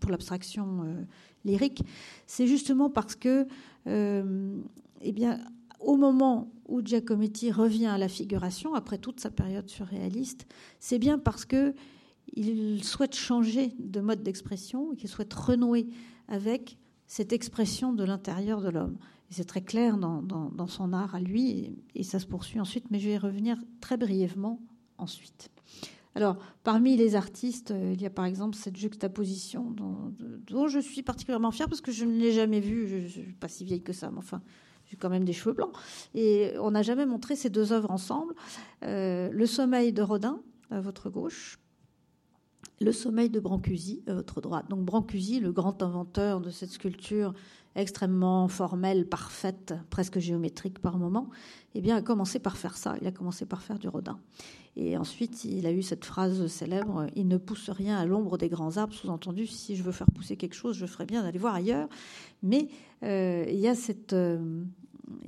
S1: pour l'abstraction euh, lyrique, c'est justement parce que, eh bien, au moment où Giacometti revient à la figuration, après toute sa période surréaliste, c'est bien parce que il souhaite changer de mode d'expression qu'il souhaite renouer avec cette expression de l'intérieur de l'homme. C'est très clair dans, son art à lui, et, ça se poursuit ensuite, mais je vais y revenir très brièvement ensuite. Alors, parmi les artistes, euh, il y a par exemple cette juxtaposition dont, je suis particulièrement fière parce que je ne l'ai jamais vue. Je ne suis pas si vieille que ça, mais enfin, j'ai quand même des cheveux blancs. Et on n'a jamais montré ces deux œuvres ensemble. Euh, le sommeil de Rodin, à votre gauche, le sommeil de Brancusi, à votre droite. Donc Brancusi, le grand inventeur de cette sculpture extrêmement formelle, parfaite, presque géométrique par moment, eh bien, a commencé par faire ça. Il a commencé par faire du Rodin. Et ensuite, il a eu cette phrase célèbre Il ne pousse rien à l'ombre des grands arbres. Sous-entendu, si je veux faire pousser quelque chose, je ferais bien d'aller voir ailleurs. Mais euh, il y a cette. Euh,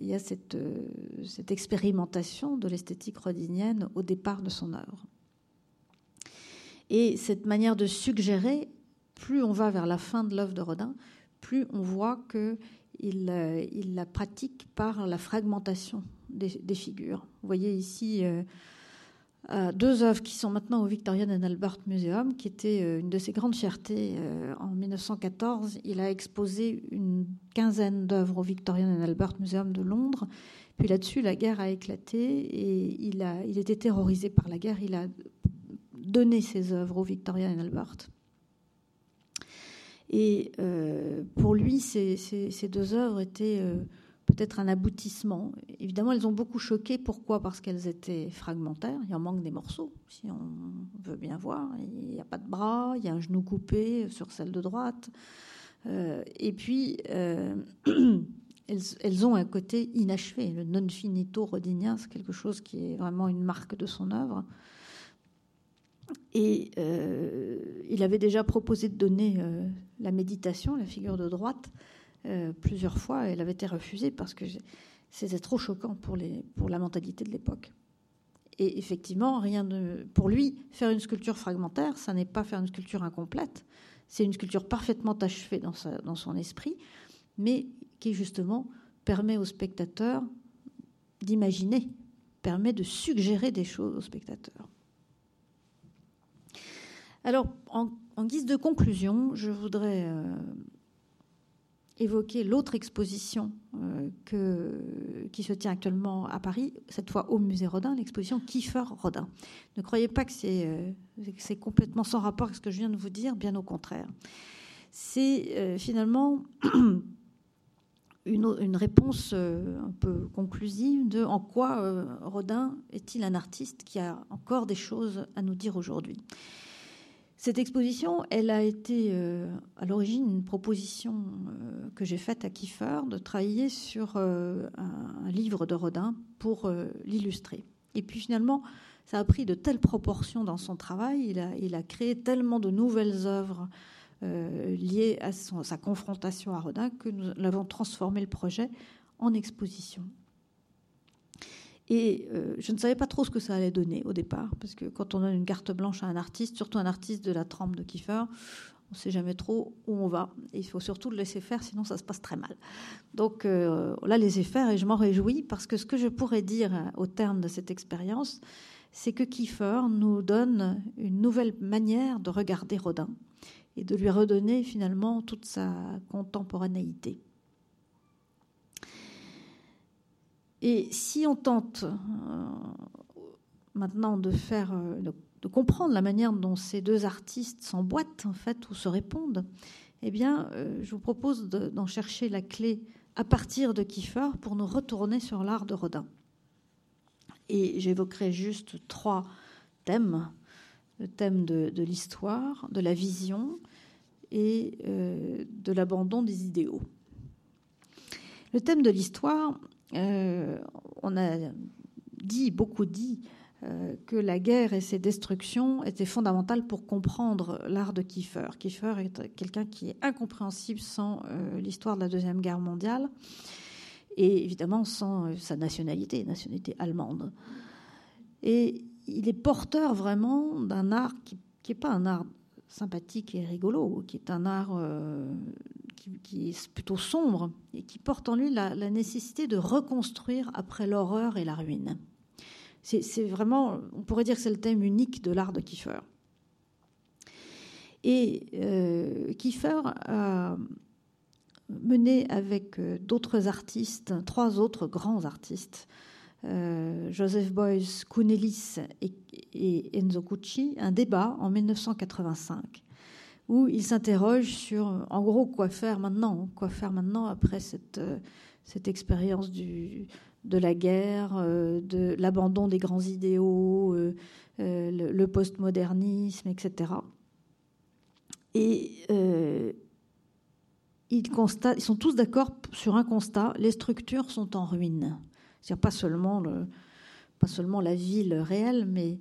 S1: il y a cette, euh, cette expérimentation de l'esthétique rodinienne au départ de son œuvre. Et cette manière de suggérer, plus on va vers la fin de l'œuvre de Rodin, plus on voit euh, il la pratique par la fragmentation des, figures. Vous voyez ici euh, euh, deux œuvres qui sont maintenant au Victorian and Albert Museum, qui était une de ses grandes fiertés en 1914. Il a exposé une quinzaine d'œuvres au Victorian and Albert Museum de Londres. Puis là-dessus, la guerre a éclaté et il, était terrorisé par la guerre. Donner ses œuvres au Victoria et Albert. Et euh, pour lui, ces, deux œuvres étaient euh, peut-être un aboutissement. Évidemment, elles ont beaucoup choqué. Pourquoi? Parce qu'elles étaient fragmentaires. Il en manque des morceaux, si on veut bien voir. Il n'y a pas de bras, il y a un genou coupé sur celle de droite. Euh, et puis, elles, ont un côté inachevé. Le non finito rodinien, c'est quelque chose qui est vraiment une marque de son œuvre. Et euh, il avait déjà proposé de donner euh, la méditation, la figure de droite, euh, plusieurs fois. Elle avait été refusée parce que c'était trop choquant pour, la mentalité de l'époque. Et effectivement, rien pour lui, faire une sculpture fragmentaire, ça n'est pas faire une sculpture incomplète. C'est une sculpture parfaitement achevée dans son esprit, mais qui justement permet au spectateur d'imaginer, permet de suggérer des choses au spectateur. Alors, en, guise de conclusion, je voudrais euh, évoquer l'autre exposition euh, qui se tient actuellement à Paris, cette fois au musée Rodin, l'exposition Kiefer Rodin. Ne croyez pas que c'est euh, complètement sans rapport avec ce que je viens de vous dire, bien au contraire. C'est finalement une, réponse un peu conclusive de en quoi Rodin est-il un artiste qui a encore des choses à nous dire aujourd'hui? Cette exposition, elle a été euh, à l'origine une proposition euh, que j'ai faite à Kiefer de travailler sur euh, un, livre de Rodin pour l'illustrer. Et puis finalement, ça a pris de telles proportions dans son travail, il a, créé tellement de nouvelles œuvres liées à sa confrontation à Rodin que nous l'avons transformé le projet en exposition. Et euh, je ne savais pas trop ce que ça allait donner au départ, parce que quand on donne une carte blanche à un artiste, surtout un artiste de la trempe de Kiefer, on ne sait jamais trop où on va. Et il faut surtout le laisser faire, sinon ça se passe très mal. Donc euh, là, laisser faire, et je m'en réjouis, parce que ce que je pourrais dire euh, au terme de cette expérience, c'est que Kiefer nous donne une nouvelle manière de regarder Rodin et de lui redonner finalement toute sa contemporanéité. Et si on tente euh, maintenant de faire, euh, de, comprendre la manière dont ces deux artistes s'emboîtent en fait ou se répondent, eh bien, euh, je vous propose d'en chercher la clé à partir de Kiefer pour nous retourner sur l'art de Rodin. Et j'évoquerai juste trois thèmes le thème de, l'histoire, de la vision et de l'abandon des idéaux. Le thème de l'histoire, on a dit, beaucoup dit, euh, que la guerre et ses destructions étaient fondamentales pour comprendre l'art de Kiefer. Kiefer est quelqu'un qui est incompréhensible sans l'histoire de la Deuxième Guerre mondiale et évidemment sans sa nationalité, nationalité allemande. Et il est porteur vraiment d'un art qui n'est pas un art sympathique et rigolo, qui est un art euh, qui, est plutôt sombre et qui porte en lui la, nécessité de reconstruire après l'horreur et la ruine. C'est vraiment, on pourrait dire que c'est le thème unique de l'art de Kiefer. Et euh, Kiefer a mené avec euh, d'autres artistes, trois autres grands artistes, euh, Joseph Beuys, Kunelis et, Enzo Cucci un débat en 1985 où ils s'interrogent sur, en gros, quoi faire maintenant, quoi faire maintenant après cette, euh, cette expérience du, de la guerre, euh, de l'abandon des grands idéaux, le, postmodernisme, etc. Et ils, constatent, ils sont tous d'accord sur un constat, les structures sont en ruine. C'est-à-dire pas seulement, le, pas seulement la ville réelle, mais,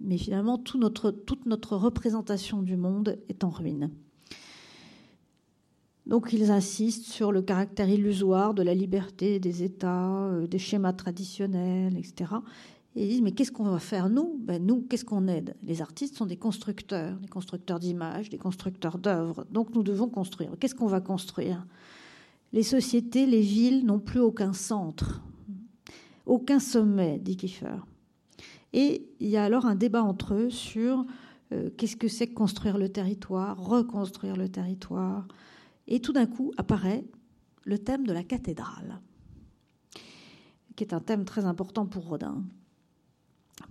S1: mais finalement toute notre représentation du monde est en ruine. Donc ils insistent sur le caractère illusoire de la liberté des États, euh, des schémas traditionnels, etc. Et ils disent, mais qu'est-ce qu'on va faire nous? Ben, Nous, qu'est-ce qu'on aide? Les artistes sont des constructeurs, des constructeurs d'images, des constructeurs d'œuvres. Donc nous devons construire. Qu'est-ce qu'on va construire? Les sociétés, les villes n'ont plus aucun centre. Aucun sommet, dit Kiefer. Et il y a alors un débat entre eux sur euh, qu'est-ce que c'est que construire le territoire, reconstruire le territoire. Et tout d'un coup apparaît le thème de la cathédrale, qui est un thème très important pour Rodin.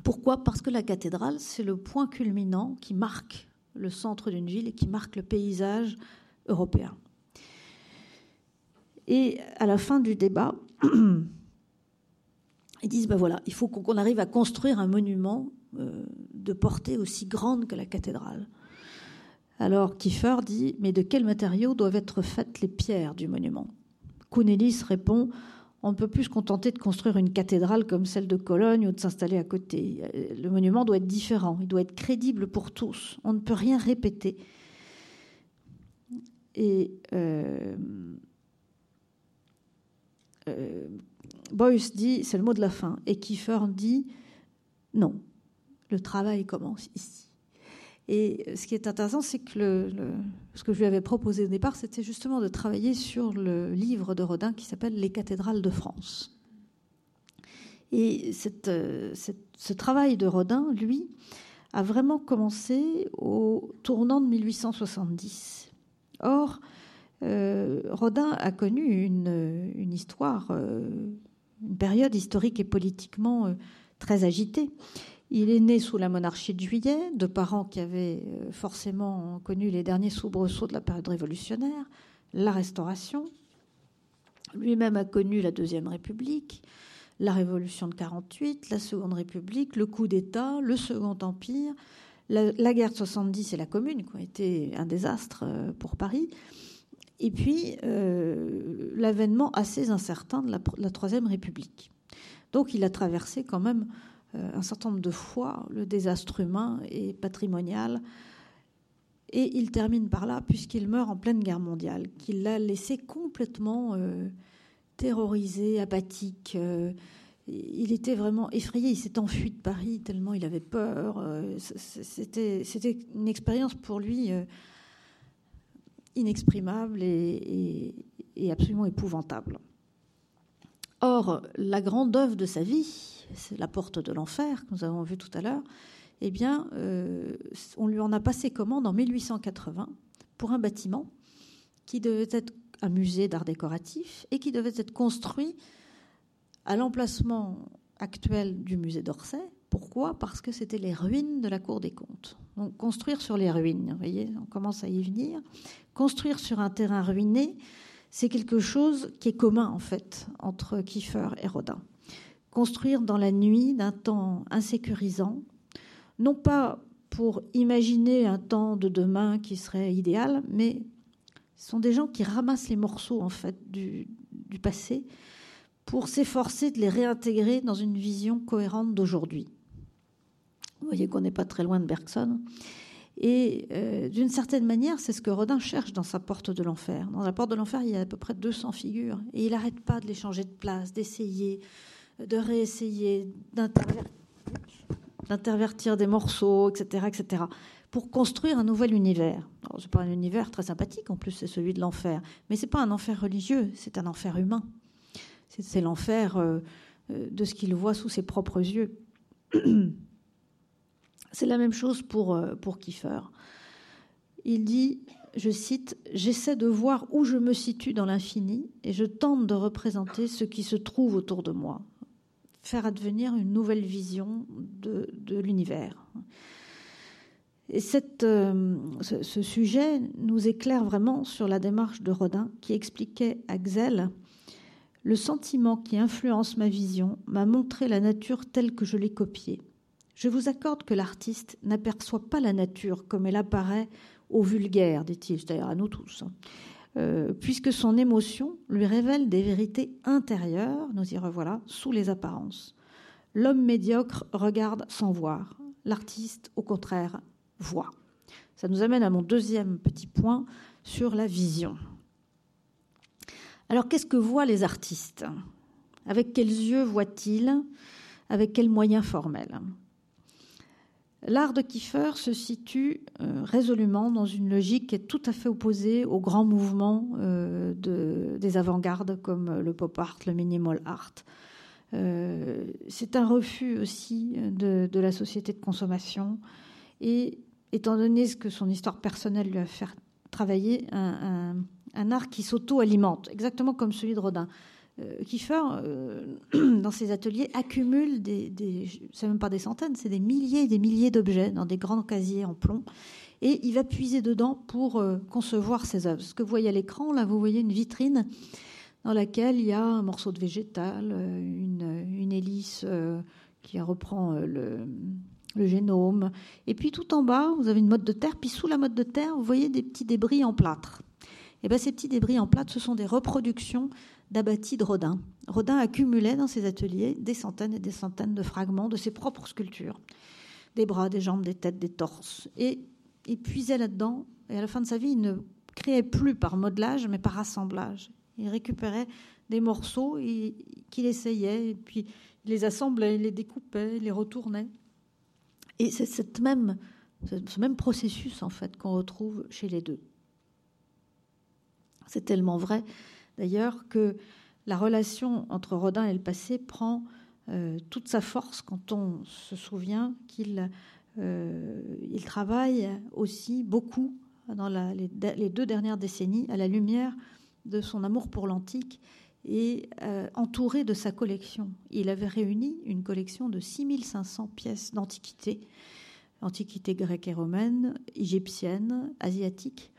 S1: Pourquoi? Parce que la cathédrale, c'est le point culminant qui marque le centre d'une ville et qui marque le paysage européen. Et à la fin du débat, Ils disent, ben voilà, il faut qu'on arrive à construire un monument euh, de portée aussi grande que la cathédrale. Alors Kiefer dit, mais de quels matériaux doivent être faites les pierres du monument? Kunelis répond, on ne peut plus se contenter de construire une cathédrale comme celle de Cologne ou de s'installer à côté. Le monument doit être différent, il doit être crédible pour tous. On ne peut rien répéter. Et euh, euh, Boyce dit, c'est le mot de la fin, et Kiefer dit, non, le travail commence ici. Et ce qui est intéressant, c'est que le, ce que je lui avais proposé au départ, c'était justement de travailler sur le livre de Rodin qui s'appelle Les cathédrales de France. Et ce travail de Rodin, lui, a vraiment commencé au tournant de 1870. Or, euh, Rodin a connu une, une histoire euh, une période historique et politiquement euh, très agitée. Il est né sous la monarchie de Juillet, de parents qui avaient euh, forcément connu les derniers soubresauts de la période révolutionnaire, la Restauration. Lui-même a connu la Deuxième République, la Révolution de 48, la Seconde République, le coup d'État, le Second Empire, la, guerre de 70 et la Commune, qui ont été un désastre euh, pour Paris. Et puis, euh, l'avènement assez incertain de la, Troisième République. Donc, il a traversé quand même euh, un certain nombre de fois le désastre humain et patrimonial. Et il termine par là, puisqu'il meurt en pleine guerre mondiale, qu'il l'a laissé complètement euh, terrorisé, apathique. il était vraiment effrayé. Il s'est enfui de Paris tellement il avait peur. C'était une expérience pour lui inexprimable et, absolument épouvantable. Or, la grande œuvre de sa vie, c'est la porte de l'enfer que nous avons vu tout à l'heure, eh bien, euh, on lui en a passé commande en 1880 pour un bâtiment qui devait être un musée d'art décoratif et qui devait être construit à l'emplacement actuel du musée d'Orsay. Pourquoi Parce que c'était les ruines de la Cour des comptes. Donc construire sur les ruines, vous voyez, on commence à y venir. Construire sur un terrain ruiné, c'est quelque chose qui est commun en fait entre Kiefer et Rodin. Construire dans la nuit d'un temps insécurisant, non pas pour imaginer un temps de demain qui serait idéal, mais ce sont des gens qui ramassent les morceaux en fait du, du passé pour s'efforcer de les réintégrer dans une vision cohérente d'aujourd'hui. Vous voyez qu'on n'est pas très loin de Bergson. Et euh, d'une certaine manière, c'est ce que Rodin cherche dans sa porte de l'enfer. Dans la porte de l'enfer, il y a à peu près 200 figures. Et il n'arrête pas de les changer de place, d'essayer, de réessayer, d'intervertir des morceaux, etc., etc., pour construire un nouvel univers. Ce n'est pas un univers très sympathique, en plus, c'est celui de l'enfer. Mais ce n'est pas un enfer religieux, c'est un enfer humain. C'est l'enfer euh, euh, de ce qu'il voit sous ses propres yeux. C'est la même chose pour, euh, pour Kiefer. Il dit, je cite, J'essaie de voir où je me situe dans l'infini et je tente de représenter ce qui se trouve autour de moi. Faire advenir une nouvelle vision de, l'univers. Et cette, euh, ce, ce, sujet nous éclaire vraiment sur la démarche de Rodin qui expliquait à Xel Le sentiment qui influence ma vision m'a montré la nature telle que je l'ai copiée. Je vous accorde que l'artiste n'aperçoit pas la nature comme elle apparaît au vulgaire, dit-il, c'est-à-dire à nous tous, hein. euh, puisque son émotion lui révèle des vérités intérieures, nous y revoilà, sous les apparences. L'homme médiocre regarde sans voir, l'artiste, au contraire, voit. Ça nous amène à mon deuxième petit point sur la vision. Alors qu'est-ce que voient les artistes? Avec quels yeux voient-ils? Avec quels moyens formels? L'art de Kiefer se situe euh, résolument dans une logique qui est tout à fait opposée aux grands mouvements euh, des avant-gardes comme le pop art, le minimal art. Euh, c'est un refus aussi de, la société de consommation et étant donné ce que son histoire personnelle lui a fait travailler, un art qui s'auto-alimente, exactement comme celui de Rodin. Euh, Kiefer, euh, dans ses ateliers, accumule des, des c'est même pas des centaines, c'est des milliers et des milliers d'objets dans des grands casiers en plomb. Et il va puiser dedans pour euh, concevoir ses œuvres. Ce que vous voyez à l'écran, là, vous voyez une vitrine dans laquelle il y a un morceau de végétal, une, une hélice qui reprend le, le génome. Et puis tout en bas, vous avez une motte de terre. Puis sous la motte de terre, vous voyez des petits débris en plâtre. Et bien, ces petits débris en plâtre, ce sont des reproductions d'abattis de Rodin. Rodin accumulait dans ses ateliers des centaines et des centaines de fragments de ses propres sculptures, des bras, des jambes, des têtes, des torses. Et il puisait là-dedans, et à la fin de sa vie, il ne créait plus par modelage, mais par assemblage. Il récupérait des morceaux qu'il essayait, et puis il les assemblait, il les découpait, il les retournait. Et c'est cette même, ce même processus, en fait, qu'on retrouve chez les deux. C'est tellement vrai d'ailleurs que la relation entre Rodin et le passé prend euh, toute sa force quand on se souvient qu'il euh, il travaille aussi beaucoup dans les, deux dernières décennies à la lumière de son amour pour l'antique et euh, entouré de sa collection. Il avait réuni une collection de 6500 pièces d'antiquité, antiquité grecque et romaine, égyptienne, asiatique,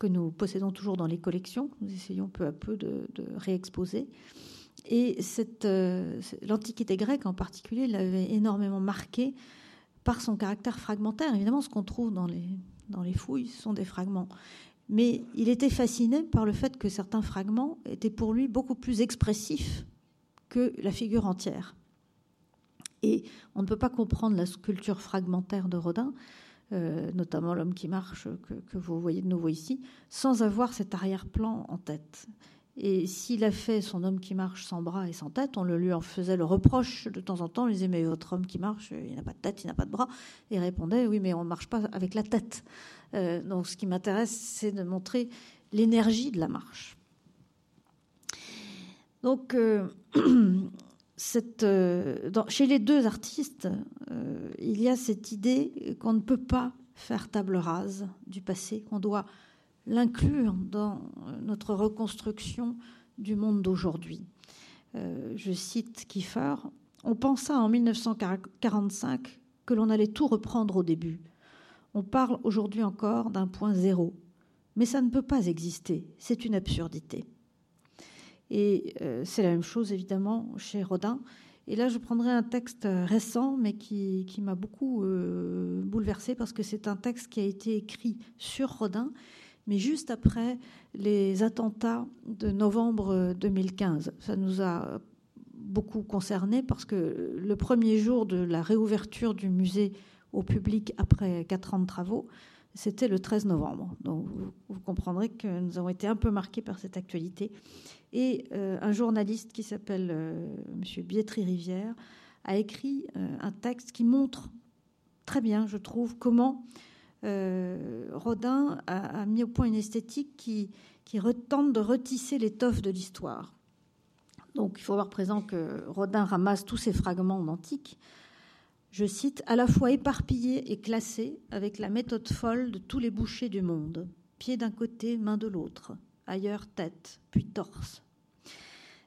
S1: que nous possédons toujours dans les collections. Nous essayons peu à peu de, réexposer. Et euh, l'Antiquité grecque en particulier l'avait énormément marqué par son caractère fragmentaire. Évidemment, ce qu'on trouve dans les, dans les fouilles, ce sont des fragments. Mais il était fasciné par le fait que certains fragments étaient pour lui beaucoup plus expressifs que la figure entière. Et on ne peut pas comprendre la sculpture fragmentaire de Rodin euh, notamment l'homme qui marche que, vous voyez de nouveau ici, sans avoir cet arrière-plan en tête. Et s'il a fait son homme qui marche sans bras et sans tête, on le lui en faisait le reproche de temps en temps. On lui disait Mais votre homme qui marche, il n'a pas de tête, il n'a pas de bras. Et il répondait Oui, mais on ne marche pas avec la tête. Euh, donc ce qui m'intéresse, c'est de montrer l'énergie de la marche. Donc, euh, Euh, chez les deux artistes, euh, il y a cette idée qu'on ne peut pas faire table rase du passé, qu'on doit l'inclure dans notre reconstruction du monde d'aujourd'hui. Euh, je cite Kiefer, on pensa en 1945 que l'on allait tout reprendre au début. On parle aujourd'hui encore d'un point zéro, mais ça ne peut pas exister, c'est une absurdité. Et euh, c'est la même chose évidemment chez Rodin. Et là, je prendrai un texte récent, mais qui, m'a beaucoup euh, bouleversé parce que c'est un texte qui a été écrit sur Rodin, mais juste après les attentats de novembre 2015. Ça nous a beaucoup concerné parce que le premier jour de la réouverture du musée au public après quatre ans de travaux, c'était le 13 novembre. Donc vous, comprendrez que nous avons été un peu marqués par cette actualité. Et euh, un journaliste qui s'appelle euh, M. Bietri-Rivière a écrit euh, un texte qui montre très bien, je trouve, comment Rodin a, mis au point une esthétique qui, tente de retisser l'étoffe de l'histoire. Donc il faut avoir présent que Rodin ramasse tous ces fragments antiques je cite, à la fois éparpillé et classé avec la méthode folle de tous les bouchers du monde, pied d'un côté, main de l'autre, ailleurs tête, puis torse.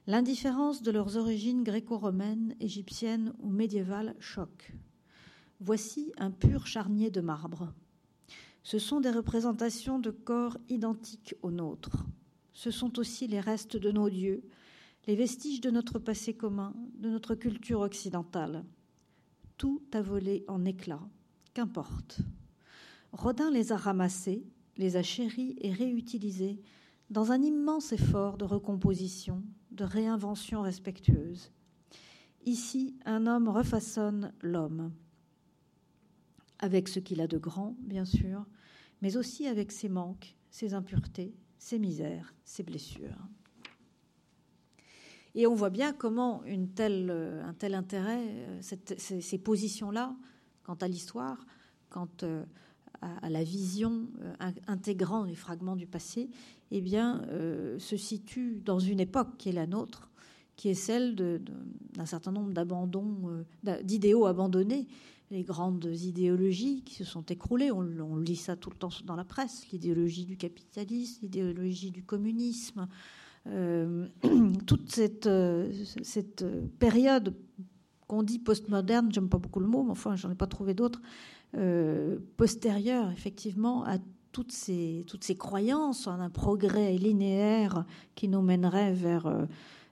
S1: L'indifférence de leurs origines gréco-romaines, égyptiennes ou médiévales choque. Voici un pur charnier de marbre. Ce sont des représentations de corps identiques aux nôtres. Ce sont aussi les restes de nos dieux, les vestiges de notre passé commun, de notre culture occidentale tout a volé en éclats. Qu'importe. Rodin les a ramassés, les a chéris et réutilisés dans un immense effort de recomposition, de réinvention respectueuse. Ici, un homme refaçonne l'homme, avec ce qu'il a de grand, bien sûr, mais aussi avec ses manques, ses impuretés, ses misères, ses blessures. Et on voit bien comment euh, un tel intérêt, euh, ces, positions-là, quant à l'histoire, quant euh, à, la vision intégrant les fragments du passé, eh bien, se situent dans une époque qui est la nôtre, qui est celle d'un certain nombre d'abandons, d'idéaux abandonnés, les grandes idéologies qui se sont écroulées. On, lit ça tout le temps dans la presse l'idéologie du capitalisme, l'idéologie du communisme, euh, toute cette, euh, cette période qu'on dit postmoderne, j'aime pas beaucoup le mot, mais enfin, j'en ai pas trouvé d'autres, euh, postérieure effectivement à toutes ces, toutes ces croyances en un progrès linéaire qui nous mènerait vers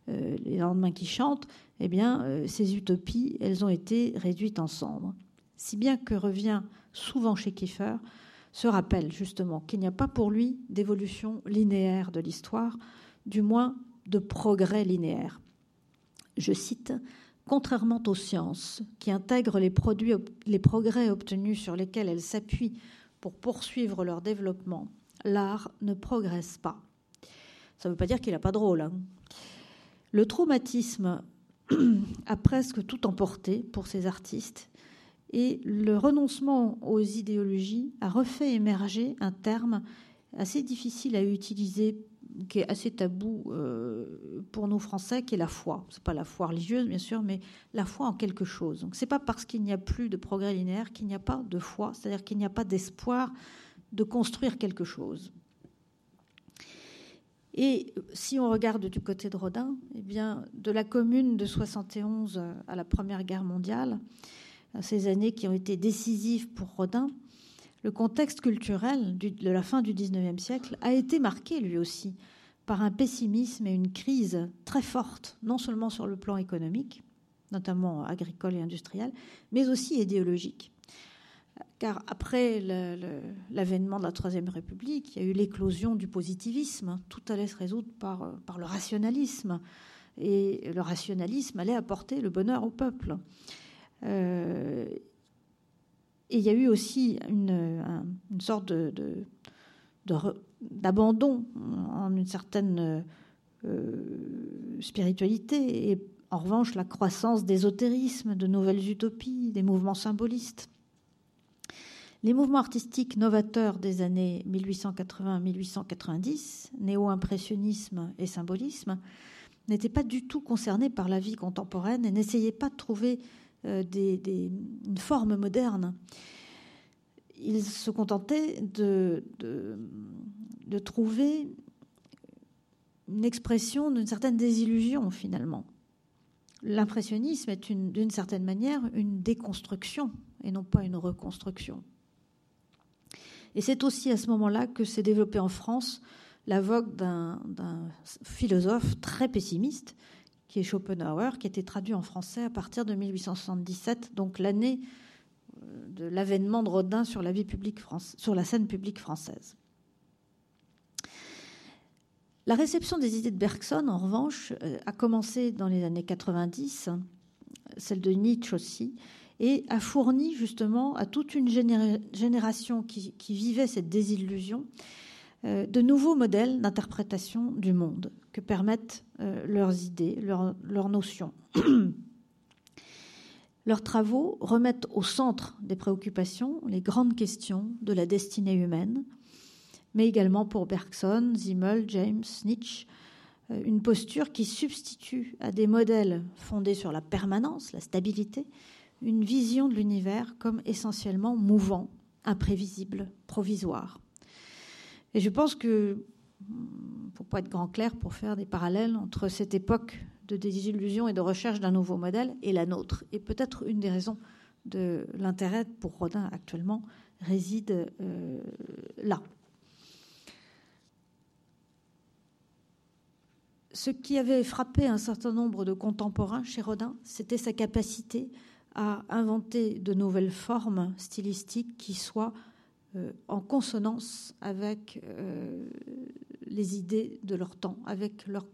S1: les lendemains qui chantent, eh bien, ces utopies, elles ont été réduites en cendres. Si bien que revient souvent chez Kiefer ce rappel justement qu'il n'y a pas pour lui d'évolution linéaire de l'histoire, du moins de progrès linéaire. Je cite Contrairement aux sciences, qui intègrent les, produits, les progrès obtenus sur lesquels elles s'appuient pour poursuivre leur développement, l'art ne progresse pas. Ça ne veut pas dire qu'il n'a pas de rôle. Hein. Le traumatisme a presque tout emporté pour ces artistes et le renoncement aux idéologies a refait émerger un terme assez difficile à utiliser qui est assez tabou euh, pour nous Français, qui est la foi. C'est pas la foi religieuse, bien sûr, mais la foi en quelque chose. Donc c'est pas parce qu'il n'y a plus de progrès linéaire qu'il n'y a pas de foi, c'est-à-dire qu'il n'y a pas d'espoir de construire quelque chose. Et si on regarde du côté de Rodin, eh de la Commune de 71 à la Première Guerre mondiale, ces années qui ont été décisives pour Rodin, le contexte culturel de la fin du XIXe siècle a été marqué lui aussi par un pessimisme et une crise très forte, non seulement sur le plan économique, notamment agricole et industriel, mais aussi idéologique. Car après l'avènement de la Troisième République, il y a eu l'éclosion du positivisme. Tout allait se résoudre par, par le rationalisme. Et le rationalisme allait apporter le bonheur au peuple. Euh, et il y a eu aussi une, sorte d'abandon en une certaine euh, spiritualité et en revanche la croissance d'ésotérisme, de nouvelles utopies, des mouvements symbolistes. Les mouvements artistiques novateurs des années 1880-1890, néo-impressionnisme et symbolisme, n'étaient pas du tout concernés par la vie contemporaine et n'essayaient pas de trouver euh, des, une forme moderne. Il se contentait de, de, trouver une expression d'une certaine désillusion finalement. L'impressionnisme est d'une certaine manière une déconstruction et non pas une reconstruction. Et c'est aussi à ce moment-là que s'est développée en France la vogue d'un philosophe très pessimiste qui est Schopenhauer, qui été traduit en français à partir de 1877, donc l'année euh, de l'avènement de Rodin sur la, vie publique sur la scène publique française. La réception des idées de Bergson, en revanche, euh, a commencé dans les années 90, celle de Nietzsche aussi, et a fourni justement à toute une génération qui, vivait cette désillusion euh, de nouveaux modèles d'interprétation du monde que permettent euh, leurs idées, leurs, notions. leurs travaux remettent au centre des préoccupations les grandes questions de la destinée humaine, mais également pour Bergson, Zimmel, James, Nietzsche, euh, une posture qui substitue à des modèles fondés sur la permanence, la stabilité, une vision de l'univers comme essentiellement mouvant, imprévisible, provisoire. Et je pense que hmm, faut pas être grand clair pour faire des parallèles entre cette époque de désillusion et de recherche d'un nouveau modèle et la nôtre. Et peut-être une des raisons de l'intérêt pour Rodin actuellement réside euh, là. Ce qui avait frappé un certain nombre de contemporains chez Rodin, c'était sa capacité à inventer de nouvelles formes stylistiques qui soient en consonance avec euh, les idées de leur temps, avec leur,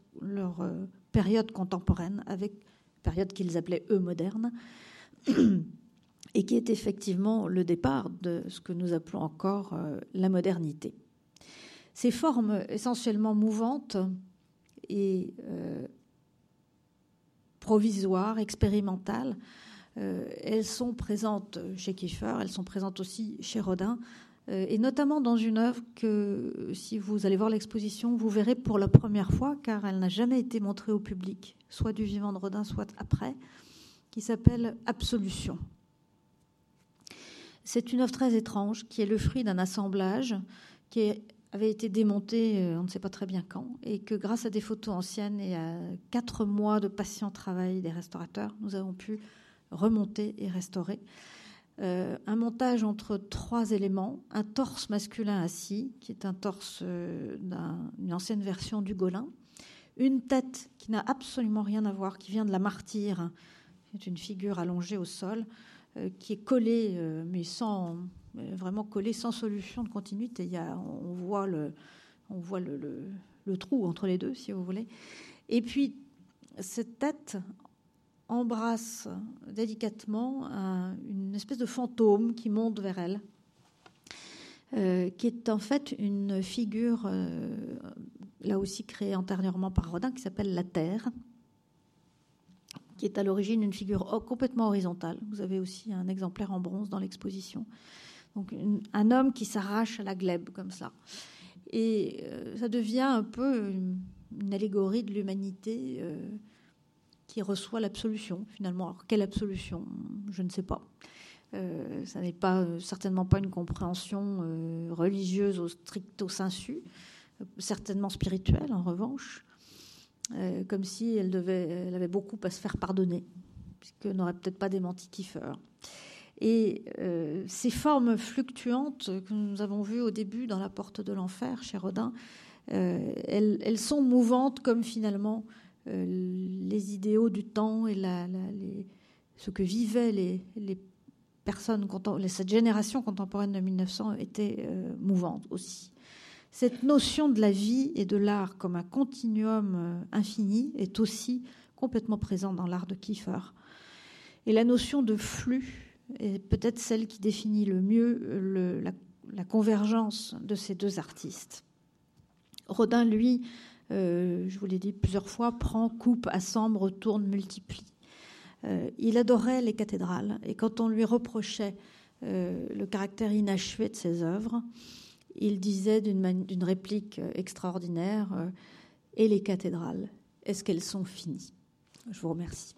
S1: euh, période contemporaine, avec période qu'ils appelaient eux moderne, et qui est effectivement le départ de ce que nous appelons encore la modernité. Ces formes essentiellement mouvantes et provisoires, expérimentales, euh, elles sont présentes chez Kiefer, elles sont présentes aussi chez Rodin, euh, et notamment dans une œuvre que, si vous allez voir l'exposition, vous verrez pour la première fois, car elle n'a jamais été montrée au public, soit du vivant de Rodin, soit après, qui s'appelle Absolution. C'est une œuvre très étrange qui est le fruit d'un assemblage qui avait été démonté, euh, on ne sait pas très bien quand, et que grâce à des photos anciennes et à quatre mois de patient travail des restaurateurs, nous avons pu remonté et restauré. Euh, un montage entre trois éléments, un torse masculin assis, qui est un torse euh, d'une ancienne version du Golin, une tête qui n'a absolument rien à voir, qui vient de la martyre, c'est une figure allongée au sol, euh, qui est collée, mais sans vraiment collée, sans solution de continuité. Il y a, on voit, le trou entre les deux, si vous voulez. Et puis cette tête embrasse délicatement une espèce de fantôme qui monte vers elle, euh, qui est en fait une figure, euh, là aussi créée antérieurement par Rodin, qui s'appelle la Terre, qui est à l'origine une figure complètement horizontale. Vous avez aussi un exemplaire en bronze dans l'exposition. Donc un homme qui s'arrache à la glèbe comme ça. Et euh, ça devient un peu une, allégorie de l'humanité qui reçoit l'absolution, finalement. Alors, quelle absolution? Je ne sais pas. Euh, ça n'est pas euh, certainement pas une compréhension euh, religieuse au stricto sensu, certainement spirituelle en revanche, comme si elle, devait, elle avait beaucoup à se faire pardonner, puisqu'elle n'aurait peut-être pas démenti Kiefer. Et ces formes fluctuantes que nous avons vues au début dans La Porte de l'Enfer chez Rodin, elles, sont mouvantes comme finalement euh, les idéaux du temps et ce que vivaient les, personnes, cette génération contemporaine de 1900 était euh, mouvante aussi. Cette notion de la vie et de l'art comme un continuum euh, infini est aussi complètement présente dans l'art de Kiefer. Et la notion de flux est peut-être celle qui définit le mieux la, convergence de ces deux artistes. Rodin, lui, euh, je vous l'ai dit plusieurs fois, prend, coupe, assemble, retourne, multiplie. Euh, il adorait les cathédrales et quand on lui reprochait euh, le caractère inachevé de ses œuvres, il disait d'une réplique extraordinaire Et les cathédrales, est-ce qu'elles sont finies? Je vous remercie.